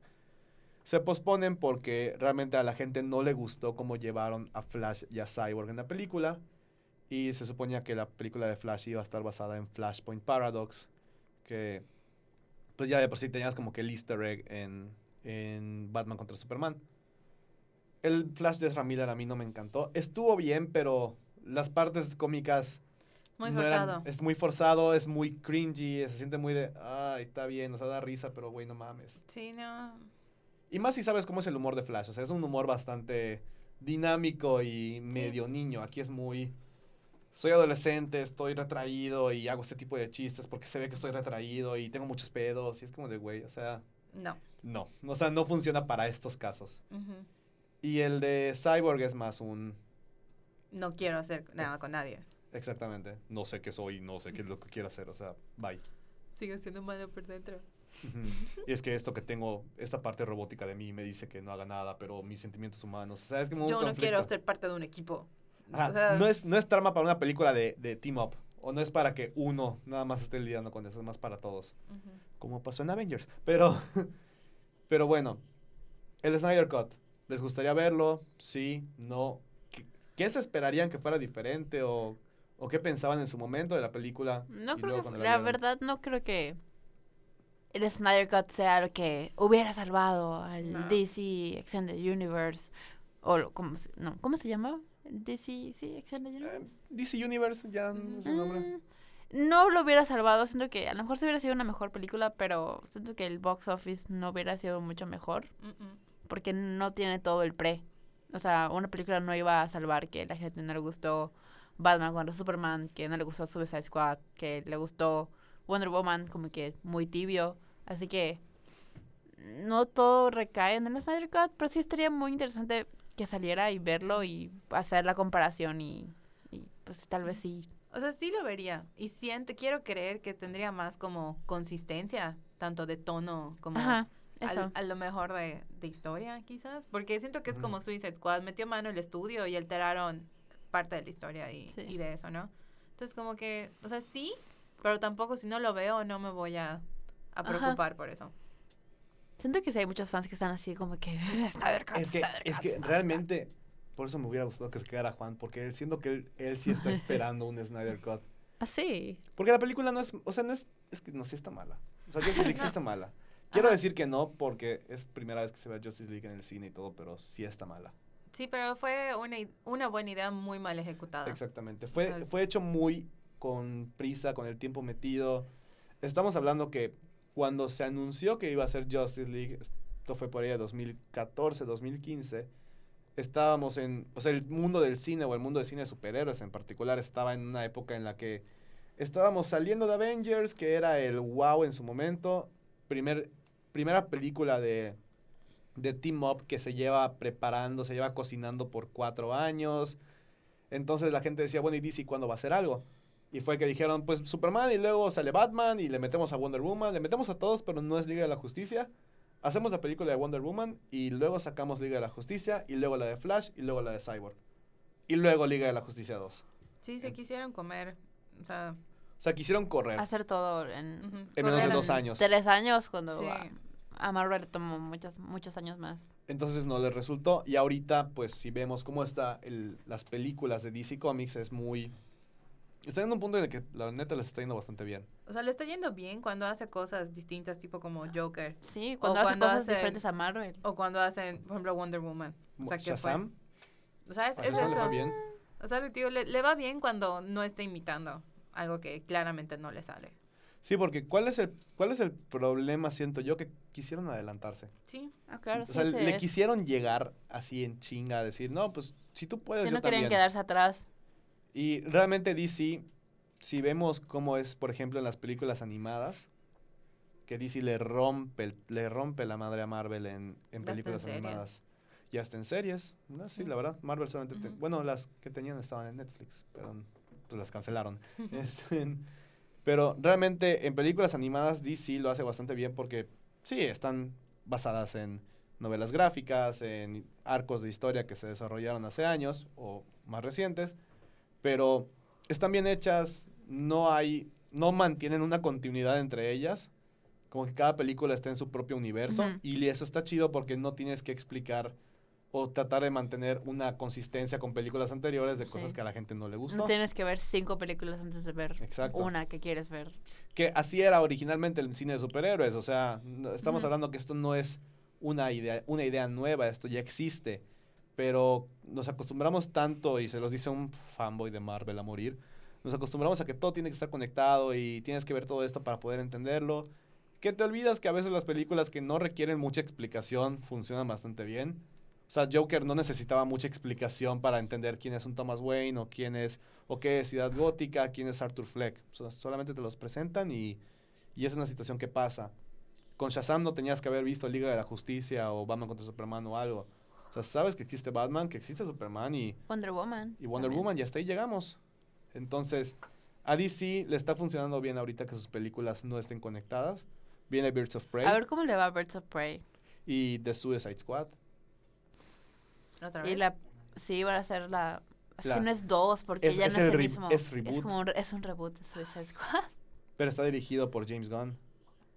Se posponen porque realmente a la gente no le gustó cómo llevaron a Flash y a Cyborg en la película. Y se suponía que la película de Flash iba a estar basada en Flashpoint Paradox, que pues ya de por sí tenías como que el easter egg en, en Batman contra Superman. El Flash de Miller a mí no me encantó. Estuvo bien, pero las partes cómicas Muy no eran- es muy forzado, es muy cringy, se siente muy de, ay, está bien, o sea, da risa, pero güey, no mames. Sí, no. Y más si sabes cómo es el humor de Flash, o sea, es un humor bastante dinámico y medio niño. Aquí es muy, soy adolescente, estoy retraído y hago este tipo de chistes porque se ve que estoy retraído y tengo muchos pedos y es como de, güey, o sea, No. no, o sea, no funciona para estos casos. Y el de Cyborg es más un, No quiero hacer nada con nadie. exactamente, no sé qué soy, no sé qué es lo que quiero hacer, o sea, bye. Sigo siendo malo por dentro. Y es que esto que tengo, esta parte robótica de mí me dice que no haga nada, pero mis sentimientos humanos, o sea, es como un Yo no quiero ser parte de un equipo. Ajá, O sea, no, es, no es trama para una película de, de team up, o no es para que uno nada más esté lidiando con eso, es más para todos, ujú. como pasó en Avengers. Pero, [laughs] pero bueno, el Snyder Cut, ¿les gustaría verlo? Sí, no. ¿Qué, qué se esperarían que fuera diferente o, o qué pensaban en su momento de la película? No y creo luego que, la vieron? verdad, no creo que el Snyder Cut sea lo que hubiera salvado al No. DC Extended Universe. O, lo- ¿cómo se, no, ¿cómo se llama? DC, sí, Extended Eh, Universe. DC Universe, ya no es su nombre. Mm, no lo hubiera salvado, siento que a lo mejor sí hubiera sido una mejor película, pero siento que el box office no hubiera sido mucho mejor, porque no tiene todo el pre. O sea, una película no iba a salvar que la gente no le gustó Batman contra Superman, que no le gustó Suicide Squad, que le gustó Wonder Woman, como que muy tibio. Así que no todo recae en el Snyder Cut, pero sí estaría muy interesante que saliera y verlo y hacer la comparación y, y pues tal vez sí O sea, sí lo vería. Y siento, quiero creer que tendría más como consistencia, tanto de tono como Ajá, al- a lo mejor de, de historia, quizás. Porque siento que es como Suicide Squad. Metió mano el estudio y alteraron parte de la historia y, Sí. y de eso, ¿no? Entonces, como que, o sea, sí, pero tampoco si no lo veo, no me voy a, a Ajá. preocupar por eso. Siento que sí hay muchos fans que están así como que Snyder Cut, Es que, Snyder es Cut, que Snyder realmente, por eso me hubiera gustado que se quedara Juan, porque él, siento que él, él sí está [laughs] esperando un Snyder Cut. Cut". Ah, sí. Porque la película no es, o sea, no es, es que no, sí está mala. O sea, Justice League sí [laughs] está mala. Quiero Ajá. decir que no, porque es primera vez que se ve Justice League en el cine y todo, pero sí está mala. Sí, pero fue una, i- una buena idea muy mal ejecutada. Exactamente. Fue, sea, es- fue hecho muy con prisa, con el tiempo metido. Estamos hablando que cuando se anunció que iba a ser Justice League, esto fue por ahí de 2014, 2015, estábamos en, o sea, el mundo del cine o el mundo del cine de superhéroes en particular estaba en una época en la que estábamos saliendo de Avengers, que era el wow en su momento, primer, primera película de, de Team Up que se lleva preparando, se lleva cocinando por cuatro años. Entonces la gente decía, bueno, ¿y DC cuándo va a hacer algo? Y fue que dijeron, pues Superman y luego sale Batman y le metemos a Wonder Woman, le metemos a todos, pero no es Liga de la Justicia. Hacemos la película de Wonder Woman y luego sacamos Liga de la Justicia y luego la de Flash y luego la de Cyborg. Y luego Liga de la Justicia 2. Sí, se quisieron comer. O sea, O sea, quisieron correr Hacer todo en menos de dos años. tres años cuando Sí. a, a Marvel tomó muchos, muchos años más. Entonces no les resultó. Y ahorita, pues si vemos cómo está el- las películas de DC Comics, es muy... Está en un punto en el que la neta les está yendo bastante bien. O sea, le está yendo bien cuando hace cosas distintas, tipo como Joker. Sí, cuando hace cuando cosas hacen- diferentes a Marvel. O cuando hacen, por ejemplo, Wonder Woman. O sea, que fue- Shazam, O sea, es, es Shazam le eso. fue bien. O sea, digo, le, le va bien cuando no está imitando algo que claramente no le sale. Sí, porque ¿cuál es el, cuál es el problema, siento yo, que quisieron adelantarse? Sí. Ah, claro, o sí, sea, le es. quisieron llegar así en chinga a decir, no, pues si tú puedes, Si yo no quieren también. quedarse atrás. Y realmente DC, si vemos cómo es, por ejemplo, en las películas animadas, que DC le rompe, le rompe la madre a Marvel en, en películas animadas. Y hasta en series. ¿no? Sí, la verdad, Marvel solamente... bueno, las que tenían estaban en Netflix, pero pues las cancelaron. [laughs] Este, Pero realmente en películas animadas DC lo hace bastante bien porque sí, están basadas en novelas gráficas, en arcos de historia que se desarrollaron hace años o más recientes, pero están bien hechas, no hay, no mantienen una continuidad entre ellas, como que cada película está en su propio universo Ujú. y eso está chido porque no tienes que explicar o tratar de mantener una consistencia con películas anteriores de Sí. cosas que a la gente no le gustó. No tienes que ver cinco películas antes de ver Exacto. una que quieres ver. Que así era originalmente el cine de superhéroes, o sea, estamos Ujú. hablando que esto no es una idea, una idea nueva, esto ya existe, pero nos acostumbramos tanto, y se los dice un fanboy de Marvel a morir, nos acostumbramos a que todo tiene que estar conectado y tienes que ver todo esto para poder entenderlo, que te olvidas que a veces las películas que no requieren mucha explicación funcionan bastante bien. O sea, Joker no necesitaba mucha explicación para entender quién es un Thomas Wayne o quién es, o qué es Ciudad Gótica, quién es Arthur Fleck. O sea, solamente te los presentan y, y es una situación que pasa. Con Shazam no tenías que haber visto Liga de la Justicia o Batman contra Superman o algo. O sea, sabes que existe Batman, que existe Superman y, Wonder Woman. y Wonder también. Woman y hasta ahí llegamos. Entonces, a DC le está funcionando bien ahorita que sus películas no estén conectadas. Viene Birds of Prey A ver cómo le va a Birds of Prey. y The Suicide Squad. ¿Otra Y vez? la. Sí, van a hacer la. Es La- que no es dos, porque es- ya es no es el mismo. es reboot. como un, es un reboot de Suicide [laughs] Squad. Pero está dirigido por James Gunn.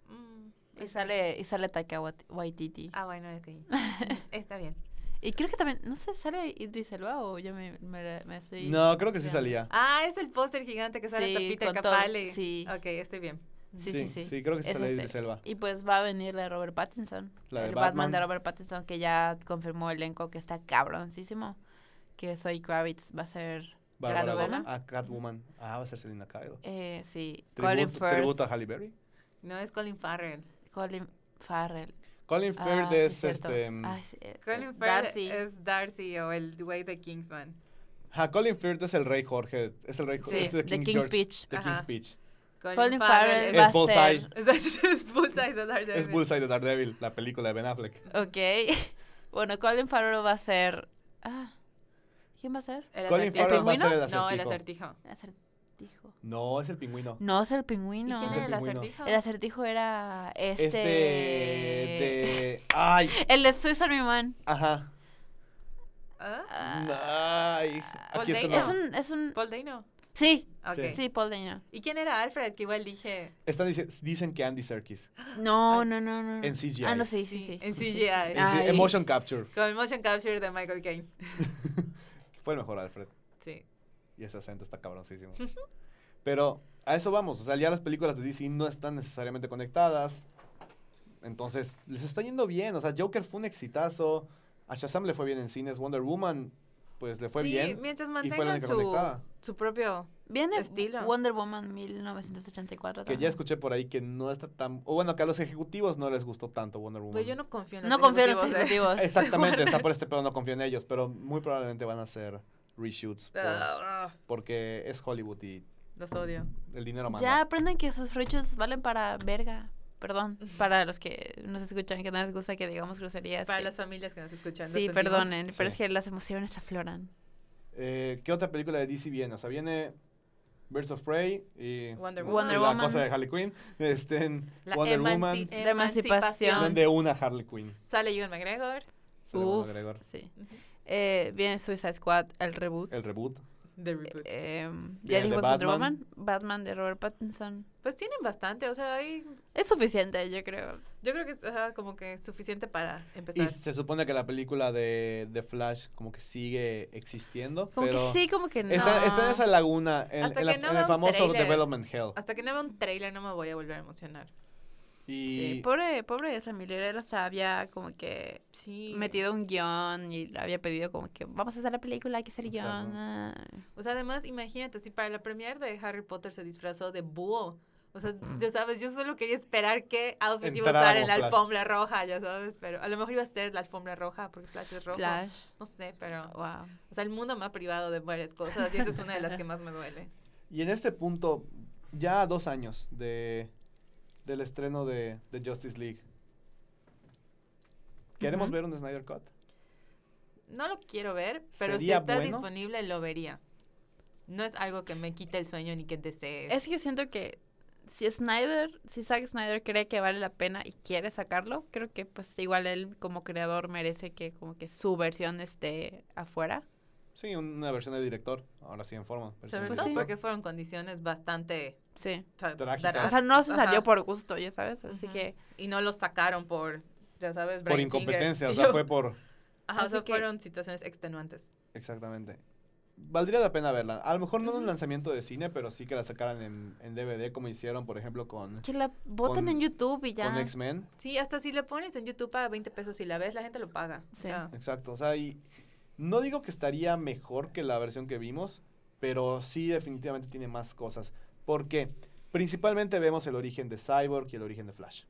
Mm, Y sale, y sale Taika Wait- Waititi. Ah, bueno, ok. [laughs] Está bien. Y creo que también, no sé, ¿sale Idris Elba o yo me, me, me estoy... No, creo que sí salía. Ah, es el póster gigante que sale Sí, hasta Peter sí. Ok, estoy bien. Sí, sí, sí. Sí, creo que sí sale. Idris Elba. Y pues va a venir la de Robert Pattinson. La de el Batman. Batman. de Robert Pattinson que ya confirmó el elenco que está cabroncísimo. Que Zoe Kravitz va a ser Catwoman. Ah, Catwoman. Ah, va a ser Selena Kyle. Eh, sí, Colin Firth. tributo a Halle Berry. No es Colin Farrell. Colin Farrell. Colin Ah, Firth sí, es este. mm, sí, eh, Colin Darcy. es Darcy o el güey de Kingsman. ajá, Colin Firth es el rey Jorge. Es el rey Sí, es de de King King's Speech. De Ajá. King's Speech. Colin Farrell va Es a Bullseye. ser... [laughs] Es, Bullseye de Daredevil. Es Bullseye de Daredevil, la película de Ben Affleck. Ok. [laughs] bueno, Colin Farrell va a ser... Ah, ¿quién va a ser? ¿El Colin acertijo? Farrell va a ser el No, el acertijo. acertijo. Acertijo. No, es el pingüino. No, es el ¿Y pingüino. quién Es era el acertijo? El acertijo era este... Este. de. Ay, El de Swiss Army Man. ajá. ¿Ah? Ay. Aquí está. Dano. Es no. un... Es un... Paul Dano. Sí, Ok. Sí. sí, Paul Dano. ¿Y quién era Alfred? Que igual dije. Están dice- dicen que Andy Serkis. No, Ay. no, no, no. En CGI. Ah, no, sí, sí, sí. En sí. CGI. En sí, Ay. Emotion Capture. Con el motion capture de Michael Caine. [laughs] Fue el mejor Alfred. Sí. Y ese acento está cabroncísimo. [laughs] Pero a eso vamos. O sea, ya las películas de DC no están necesariamente conectadas. Entonces, les está yendo bien. O sea, Joker fue un exitazo. A Shazam le fue bien en cines. Wonder Woman, pues le fue sí, bien. mientras y fue la mantengan única su, conectada. su propio. Viene Estilo. Wonder Woman 1984. Que ya también. escuché por ahí que no está tan... O bueno, que a los ejecutivos no les gustó tanto Wonder Woman. Pues yo no confío en los No confío en los ejecutivos ejecutivos. [laughs] Exactamente, está por este pedo no confío en ellos. Pero muy probablemente van a ser reshoots. por- Ah, porque es Hollywood y Los odio. el dinero manda. Ya aprenden que sus rechos valen para verga. Perdón, para los que nos escuchan que no les gusta que digamos groserías. Para que- las familias que nos escuchan. Sí, perdonen, pero Sí. es que las emociones afloran. Eh, ¿Qué otra película de DC viene? O sea, viene Birds of Prey y Wonder Woman. Wonder la Woman. cosa de Harley Quinn. Este, en La Wonder Woman. La emancipación. Donde una Harley Quinn. Sale Ewan McGregor. Sale Uf. Ewan McGregor. Sí. Eh, viene Suicide Squad, el reboot. El reboot. The Reboot. Eh, ya de dijimos Wonder Batman. Woman. Batman de Robert Pattinson. Pues tienen bastante, o sea, hay, Es suficiente, yo creo. yo creo que es ajá, como que suficiente para Y empezar. se supone que la película de, de Flash como que sigue existiendo. Como pero que sí, como que no. Está, está en esa laguna, en, en la- no en el famoso tráiler. Development Hell. Hasta que no vea un trailer no me voy a volver a emocionar. Y Sí, pobre, pobre Ezra Miller, él hasta había como que Sí. metido un guion y había pedido como que vamos a hacer la película, hay que hacer guion. ah. O sea, además, imagínate, si para la premiere de Harry Potter se disfrazó de búho. O sea, ya sabes, yo solo quería esperar qué outfit iba a estar en la Flash. alfombra roja, ya sabes, pero a lo mejor iba a ser la alfombra roja porque Flash es rojo. Flash, No sé, pero... wow. O sea, el mundo me ha privado de varias cosas y esa es una de las que más me duele. Y en este punto, ya dos años de, del estreno de, de Justice League, ¿queremos ver un Snyder Cut? No lo quiero ver, pero si ¿Sería está bueno? disponible lo vería. No es algo que me quite el sueño ni que desee. Es que siento que si Snyder, si Zack Snyder cree que vale la pena y quiere sacarlo, creo que pues igual él como creador merece que como que su versión esté afuera. Sí, una versión de director, ahora sí en forma. Sobre todo sí. porque fueron condiciones bastante... Sí. o sea, Trágicas. O sea, no se salió Ajá. por gusto, ya sabes, así que Y no los sacaron por, ya sabes, Por Singer. incompetencia, o [laughs] sea, yo- fue por... Ajá, o sea, que- fueron situaciones extenuantes. Exactamente. Valdría la pena verla. A lo mejor no en un lanzamiento de cine, pero sí que la sacaran en, en DVD, como hicieron, por ejemplo, con, que la voten en YouTube y ya. con X-Men. Sí, hasta si le pones en YouTube a 20 pesos y la ves, la gente lo paga. O Sí. sea, Exacto. O sea, y no digo que estaría mejor que la versión que vimos, pero sí definitivamente tiene más cosas. Porque principalmente vemos el origen de Cyborg y el origen de Flash.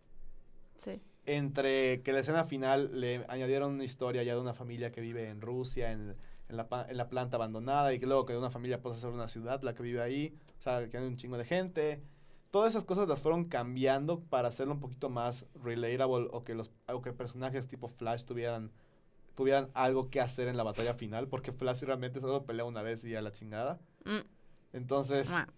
Sí. Entre que la escena final le añadieron una historia ya de una familia que vive en Rusia, en, en la, pa- en la planta abandonada, y que luego que una familia pasa a ser una ciudad la que vive ahí, o sea, que hay un chingo de gente. Todas esas cosas las fueron cambiando para hacerlo un poquito más relatable o que los o que personajes tipo Flash tuvieran tuvieran algo que hacer en la batalla final, porque Flash realmente solo pelea una vez y a la chingada. Mm, Entonces, mua.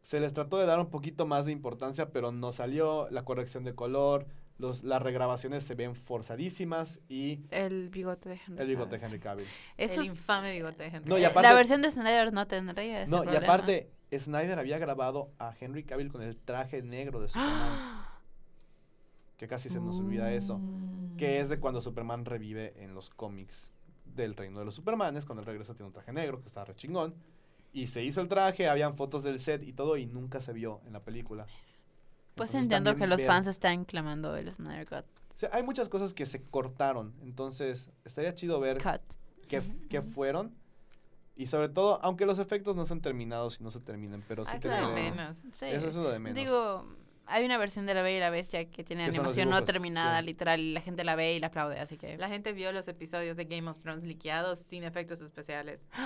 se les trató de dar un poquito más de importancia, pero no salió. La corrección de color, los, las regrabaciones se ven forzadísimas y El bigote de Henry el bigote de Cavill. Henry Cavill. [laughs] Eso el infame bigote de Henry. No, y aparte- la versión de Snyder no tendría ese No, y aparte, Snyder había grabado a Henry Cavill con el traje negro de Superman, [gasps] que casi se nos olvida eso, que es de cuando Superman revive en los cómics del reino de los Supermanes, cuando él regresa tiene un traje negro, que está re chingón, y se hizo el traje, habían fotos del set y todo, y nunca se vio en la película. Pues Entonces, entiendo que los ver- fans están clamando el Snyder Cut. O sea, hay muchas cosas que se cortaron, entonces estaría chido ver qué, qué fueron. Y sobre todo, aunque los efectos no están terminados y no se terminen, pero sí Ah, es lo de tener- menos. Sí. Eso es lo de menos. Digo, hay una versión de La Bella y la Bestia que tiene animación no terminada, sí. literal, y la gente la ve y la aplaude, así que... La gente vio los episodios de Game of Thrones liqueados sin efectos especiales. [gasps]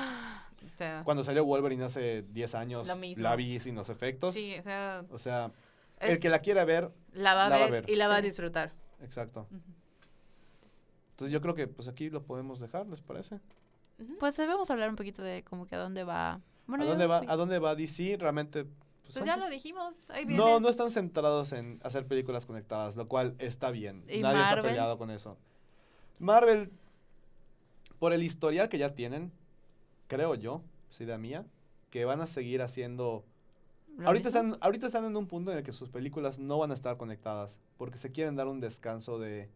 O sea, Cuando salió Wolverine hace 10 años, la vi sin los efectos. sí, o sea, O sea, es- el que la quiera ver, la va a la va a ver, ver. y la va a Sí. disfrutar. exacto. Ujú. Entonces yo creo que pues aquí lo podemos dejar, ¿les parece? Ujú. Pues debemos hablar un poquito de como que a dónde va... Bueno, ¿A hemos va, ¿A dónde va DC? Realmente... pues, Pues ya lo dijimos, ahí viene. No, no están centrados en hacer películas conectadas, lo cual está bien. ¿Y Nadie está Marvel? peleado con eso. Marvel, por el historial que ya tienen, creo yo, es idea mía, que van a seguir haciendo... ¿Lo Ahorita mismo? están, ahorita están en un punto en el que sus películas no van a estar conectadas, porque se quieren dar un descanso de,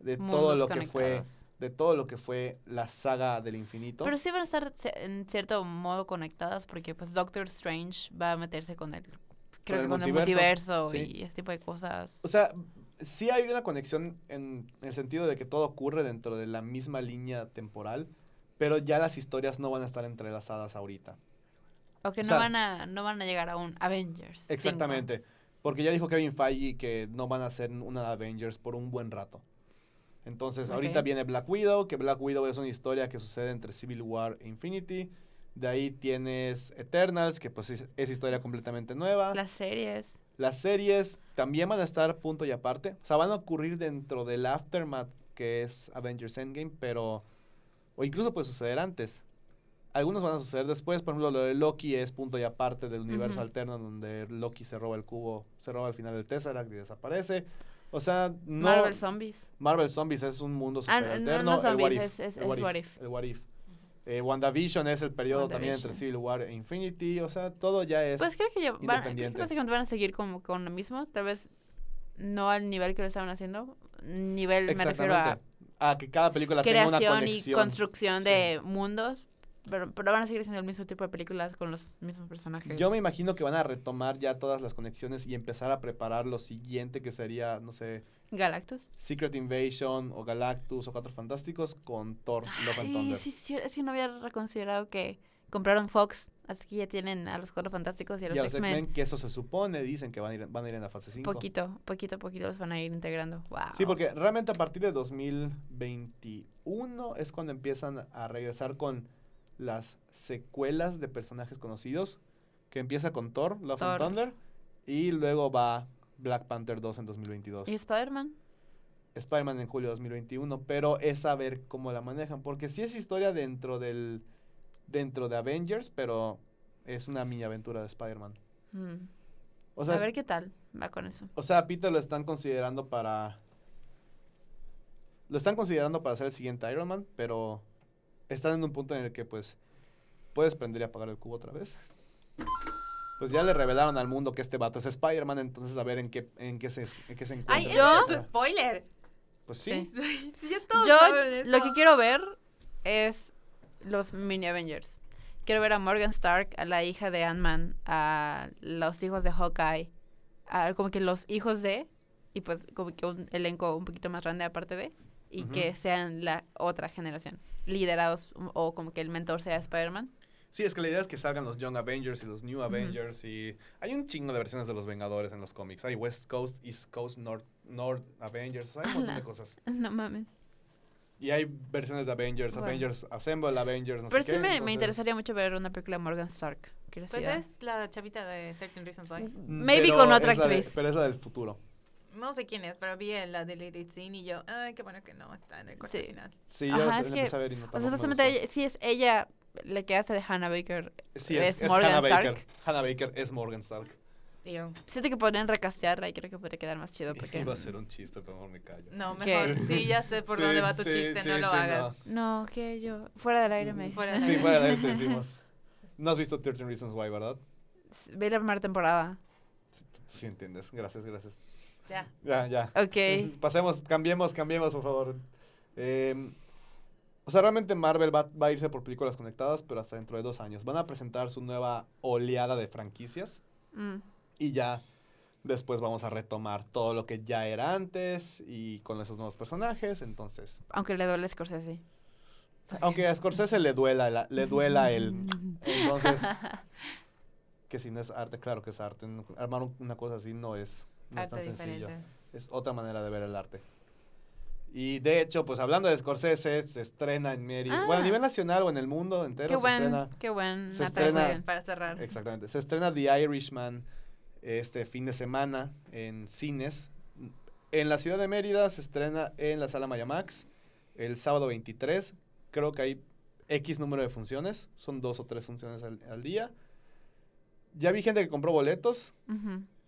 de todo lo que fue. De todo lo que fue la saga del infinito. Pero sí van a estar en cierto modo conectadas porque pues Doctor Strange va a meterse con el... Creo que con el multiverso, sí. y ese tipo de cosas. O sea, sí hay una conexión en el sentido de que todo ocurre dentro de la misma línea temporal, pero ya las historias no van a estar entrelazadas ahorita. O que o no, sea- van a, no van a llegar a un Avengers. 5. Exactamente. Porque ya dijo Kevin Feige que no van a hacer una Avengers por un buen rato. Entonces, ahorita viene Black Widow, que Black Widow es una historia que sucede entre Civil War e Infinity. De ahí tienes Eternals, que pues es, es historia completamente nueva. Las series. Las series también van a estar punto y aparte. O sea, van a ocurrir dentro del aftermath que es Avengers Endgame, pero... O incluso puede suceder antes. Algunos van a suceder después. Por ejemplo, lo de Loki es punto y aparte del universo Ujú. alterno donde Loki se roba el cubo, se roba al final el Tesseract y desaparece. O sea, no... Marvel Zombies. Marvel Zombies es un mundo Ah, super no, alterno. no el zombies, What If, es- es- el es What If, el What If. Eh, WandaVision es el periodo también entre. Civil War e Infinity. O sea, todo ya es... Pues creo que, ya van, creo que independiente. básicamente van a seguir como con lo mismo. Tal vez no al nivel que lo estaban haciendo. Nivel me refiero a que cada película tenga una creación y conexión. construcción Sí. de mundos. Pero, pero van a seguir siendo el mismo tipo de películas con los mismos personajes. Yo me imagino que van a retomar ya todas las conexiones y empezar a preparar lo siguiente que sería, no sé, Galactus. Secret Invasion o Galactus o Cuatro Fantásticos con Thor, Love and Thunder. sí, sí, es que no había reconsiderado que compraron Fox. Así que ya tienen a los Cuatro Fantásticos y a y a los los X-Men. X-Men, que eso se supone, dicen que van a ir, van a ir en la fase 5. Poquito, poquito, poquito los van a ir integrando. Wow. Sí, porque realmente a partir de 2021 es cuando empiezan a regresar con las secuelas de personajes conocidos, que empieza con Thor, Love and. Thunder, y luego va Black Panther 2 en 2022. ¿Y Spider-Man? Spider-Man en julio de 2021, pero es saber cómo la manejan, porque sí es historia dentro del dentro de Avengers, pero es una mini aventura de Spider-Man. Mm. O sea, a ver qué tal va con eso. o sea, a Peter lo están considerando para... Lo están considerando para ser el siguiente Iron Man, pero están en un punto en el que, pues, puedes prender y apagar el cubo otra vez. Pues ya le revelaron al mundo que este vato es Spider-Man, entonces a ver en qué, en qué, se, en qué se encuentra. Ay, cosa. tu spoiler. Pues sí. Sí. Sí, ya todos Yo lo que quiero ver es los mini Avengers. Quiero ver a Morgan Stark, a la hija de Ant-Man, a los hijos de Hawkeye, a como que los hijos de, y pues como que un elenco un poquito más grande aparte de, y Ujú. que sean la otra generación, liderados o- como que el mentor sea Spider-Man. Sí, es que la idea es que salgan los Young Avengers y los New Avengers y hay un chingo de versiones de los Vengadores en los cómics. Hay West Coast, East Coast, North, North Avengers, hay un montón de cosas. [laughs] No mames. Y hay versiones de Avengers, Bueno. Avengers Assemble, Avengers, no Pero sé sí qué. me, me entonces- interesaría mucho ver una película de Morgan Stark. Pues es la chavita de 13 Reasons Why. Maybe pero con otra la de- actriz. pero es la del futuro. No sé quién es, pero vi en la deleted scene y yo, ay, qué bueno que no está en el corte Sí. final. Sí, Ajá, yo es que, a ver y no O sea, sí es ella la que hace de Hannah Baker. Sí, es, es es Morgan Hannah Baker. Stark. Hannah Baker es Morgan Stark. Siento que podrían recastearla y creo que podría quedar más chido porque... [laughs] Iba a ser un chiste, pero mejor me callo. no, ¿Qué? mejor. Sí, ya sé por Sí, dónde va tu sí, chiste, sí, no lo sí, hagas. No, que yo... Fuera del aire me dices. [laughs] Fuera del Sí, aire. fuera de te decimos. No has visto 13 Reasons Why, ¿verdad? Ve la primera temporada. Sí, Sí entiendes. Gracias, gracias. Ya. Ya, ya. Ok. Pasemos, cambiemos, cambiemos, por favor. Eh, o sea, realmente Marvel va, va a irse por películas conectadas, pero hasta dentro de dos años. Van a presentar su nueva oleada de franquicias Mm. y ya después vamos a retomar todo lo que ya era antes y con esos nuevos personajes. Entonces, Aunque le duele a Scorsese. aunque a Scorsese le duela, la- le duela el... Entonces, [laughs] que si no es arte, claro que es arte. Armar un- una cosa así no es, no es tan sencillo. diferente. Es otra manera de ver el arte. Y de hecho, pues hablando de Scorsese, se estrena en Mary. Bueno, a Ah. nivel nacional o en el mundo entero Qué se buen, estrena. qué buen se estrena- Para cerrar. Exactamente. Se estrena The Irishman este fin de semana en cines. En la ciudad de Mérida se estrena en la sala Mayamax el sábado 23. Creo que hay X número de funciones. Son dos o tres funciones al, al día. Ya vi gente que compró boletos.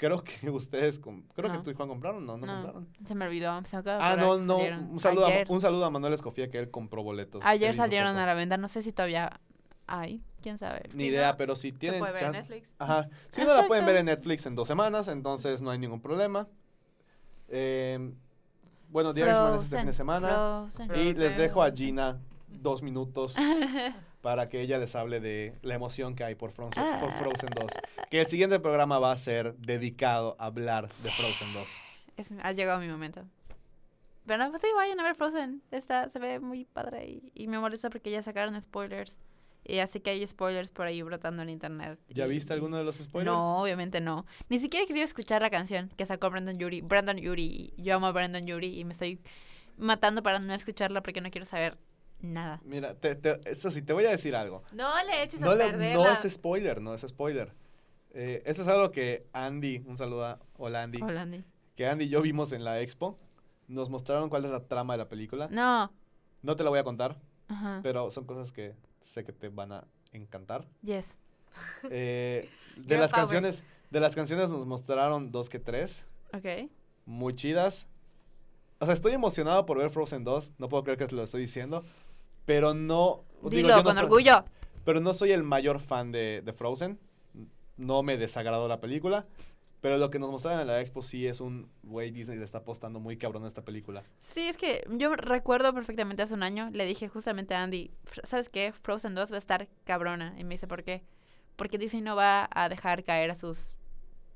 Creo que [laughs] ustedes, creo que tú y Juan compraron, no, no, No. compraron. Se me olvidó. Se me acaba de Ah, no, no. Un saludo, a, un saludo a Manuel Escofía que él compró boletos. Ayer salieron foto. a la venta. No sé si todavía hay. ¿Quién sabe? Ni idea, ¿no? pero si Se tienen puede ver en Netflix. Ajá. Si no la pueden ver en. Netflix en dos semanas, entonces no hay ningún problema. Eh, bueno, The Irishman es este fin de semana. Frozen. Y les dejo a Gina dos minutos [laughs] para que ella les hable de la emoción que hay por Frozen, por Ah. Frozen 2. Que el siguiente programa va a ser dedicado a hablar de Frozen 2. Es- ha llegado mi momento. Pero no, pues sí, vayan a ver Frozen. Está, se ve muy padre y, y me molesta porque ya sacaron spoilers. Y así que hay spoilers por ahí brotando en internet. ¿Ya viste alguno de los spoilers? No, obviamente no. Ni siquiera he querido escuchar la canción que sacó Brandon Yuri. Brandon Yuri. Yo amo a Brandon Yuri y me estoy matando para no escucharla porque no quiero saber nada. Mira, te- te- eso sí, te voy a decir algo. No le eches No, a le- perder no la- es spoiler, no es spoiler. Eh, esto es algo que Andy, un saludo a hola Andy, Hola, Andy. que Andy y yo vimos en la expo. Nos mostraron cuál es la trama de la película. No. No te la voy a contar, Ajá. pero son cosas que sé que te van a encantar. Yes. Eh, de [laughs] las power. canciones, de las canciones nos mostraron dos que tres, Ok. muy chidas. O sea, estoy emocionado por ver Frozen 2, no puedo creer que se lo estoy diciendo, pero no... digo, Dilo yo no con soy- orgullo. Pero no soy el mayor fan de, de Frozen. No me desagradó la película. Pero lo que nos mostraron en la expo sí es un, güey, Disney le está apostando muy cabrón a esta película. Sí, es que yo recuerdo perfectamente hace un año, le dije justamente a Andy, "Fr- ¿sabes qué? Frozen 2 va a estar cabrona. Y me dice, ¿por qué? Porque Disney no va a dejar caer a sus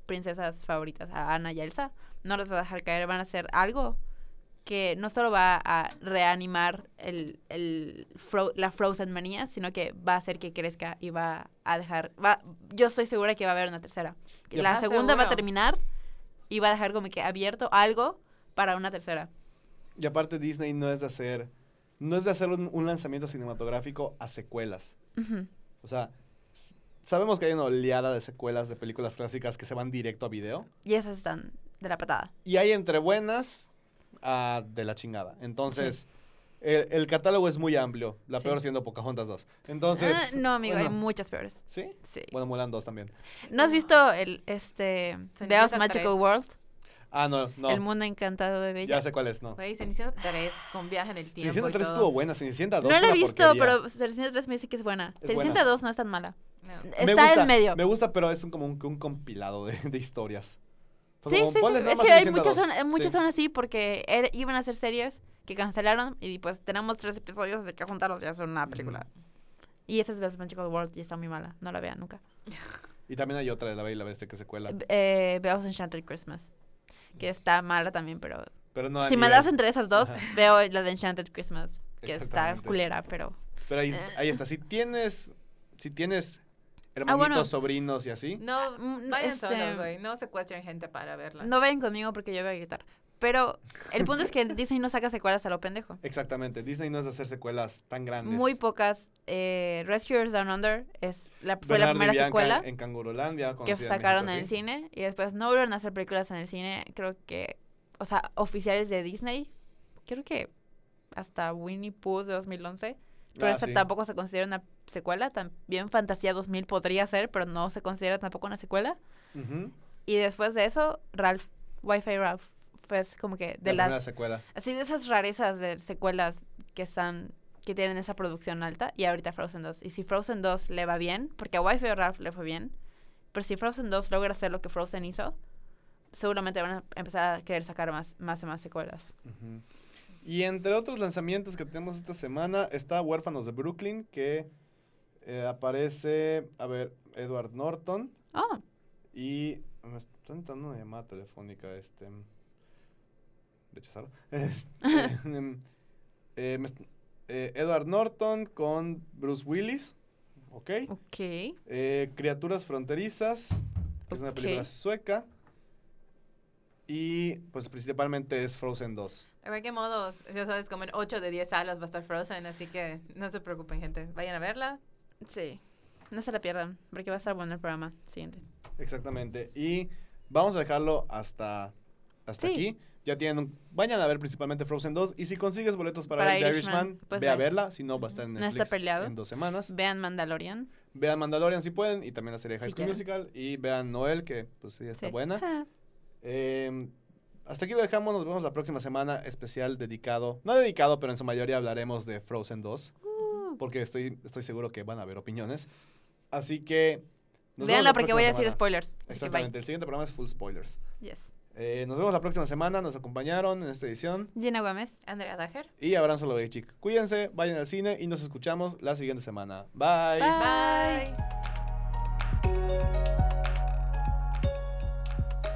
princesas favoritas, a Anna y a Elsa. No las va a dejar caer, van a hacer algo que no solo va a reanimar el, el Fro- la Frozen manía, sino que va a hacer que crezca y va a dejar... Va, yo estoy segura que va a haber una tercera. La segunda va a terminar y va a dejar como que abierto algo para una tercera. Y aparte Disney no es de hacer, no es de hacer un, un lanzamiento cinematográfico a secuelas. O sea, sabemos que hay una oleada de secuelas de películas clásicas que se van directo a video. Y esas están de la patada. Y hay entre buenas a de la chingada. Entonces, el, el catálogo es muy amplio, la Sí. peor siendo Pocahontas 2. Entonces... Ah, no, amigo, hay muchas peores. ¿Sí? Sí. Bueno, Mulan 2 también. ¿No has visto el, este, Bea's Magical 3. World? Ah, no, no. El mundo encantado de Bella. Ya sé cuál es, no. Güey, Cenicienta 3 con viaje en el tiempo. Cenicienta y 3 todo. estuvo buena, Cenicienta 2 No la he visto, porquería. pero Cenicienta 3 me dice que es buena. Es Cenicienta buena. 2 no es tan mala. No. Me Está gusta, en medio. Me gusta, pero es un- como un, un compilado de, de historias. Sí, sí, sí. Es que hay muchas, 2. son, muchas Sí. son así porque iban a hacer series que cancelaron y pues tenemos tres episodios de que juntarlos ya son una película. Y esa es Bea's Magical World y está muy mala. No la vean nunca. [laughs] Y también hay otra de La Bella y la Bestia que se cuela. Eh, Bea's Enchanted Christmas. Que está mala también, pero... Pero no si me das entre esas dos, Ajá. veo la de Enchanted Christmas. Que está culera, pero... Pero ahí, ahí está. Si tienes, si tienes hermanitos, Ah, bueno. sobrinos y así, No, Mm, vayan este- solos, güey. No secuestren gente para verla. No ven conmigo porque yo voy a gritar. Pero el punto es que [laughs] Disney no saca secuelas a lo pendejo. exactamente. Disney no es de hacer secuelas tan grandes. Muy pocas. Eh, Rescuers Down Under es la, fue la primera Bianca secuela En Cangurolandia. que sacaron en México, el sí. cine y después no volvieron a hacer películas en el cine. Creo que, o sea, oficiales de Disney. Creo que hasta Winnie Pooh de 2011. Pero Ah, esta sí. tampoco se considera una secuela. También Fantasía 2000 podría ser, pero no se considera tampoco una secuela. Ujú. Y después de eso, Ralph, Wi-Fi Ralph, fue así como que de la las secuela. Así de esas rarezas de secuelas que están que tienen esa producción alta y ahorita Frozen 2. Y si Frozen 2 le va bien, porque a Wi-Fi Ralph le fue bien, pero si Frozen 2 logra hacer lo que Frozen hizo, seguramente van a empezar a querer sacar más, más y más secuelas. Ujú. Y entre otros lanzamientos que tenemos esta semana está Huérfanos de Brooklyn, que eh, aparece, a ver, Edward Norton Oh, y me están dando una llamada telefónica, este, rechazarlo. [laughs] Este, [laughs] eh, me eh, Edward Norton con Bruce Willis, ¿ok? ok. Eh, Criaturas Fronterizas, que es una película sueca. Y pues principalmente es Frozen 2. De cualquier modo, ya sabes, como en 8 de 10 salas va a estar Frozen, así que no se preocupen, gente. Vayan a verla. Sí. No se la pierdan, porque va a estar bueno el programa siguiente. Exactamente. Y vamos a dejarlo hasta, hasta Sí. aquí. Ya tienen un- Vayan a ver principalmente Frozen 2. Y si consigues boletos para, Para ver The Irishman, Irishman, pues ve a ve. verla. Si no, va a estar en No Netflix peleado. en dos semanas. Vean Mandalorian. Vean Mandalorian si pueden. Y también la serie High School. Musical. Y vean Noel, que pues sí está Sí. buena. Ah, Eh, hasta aquí lo dejamos. Nos vemos la próxima semana. Especial dedicado. No dedicado, pero en su mayoría hablaremos de Frozen 2. Porque estoy, estoy seguro que van a haber opiniones. Así que. nos vemos Véanla la porque voy a decir semana. spoilers. Exactamente. El siguiente programa es Full Spoilers. bye. Yes. Eh, nos vemos la próxima semana. Nos acompañaron en esta edición. Gina Gómez. Andrea Dager. Y Abraham Soloveitchik. Cuídense, vayan al cine y nos escuchamos la siguiente semana. Bye. Bye.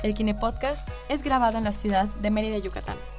El Kine Podcast es grabado en la ciudad de Mérida, Yucatán,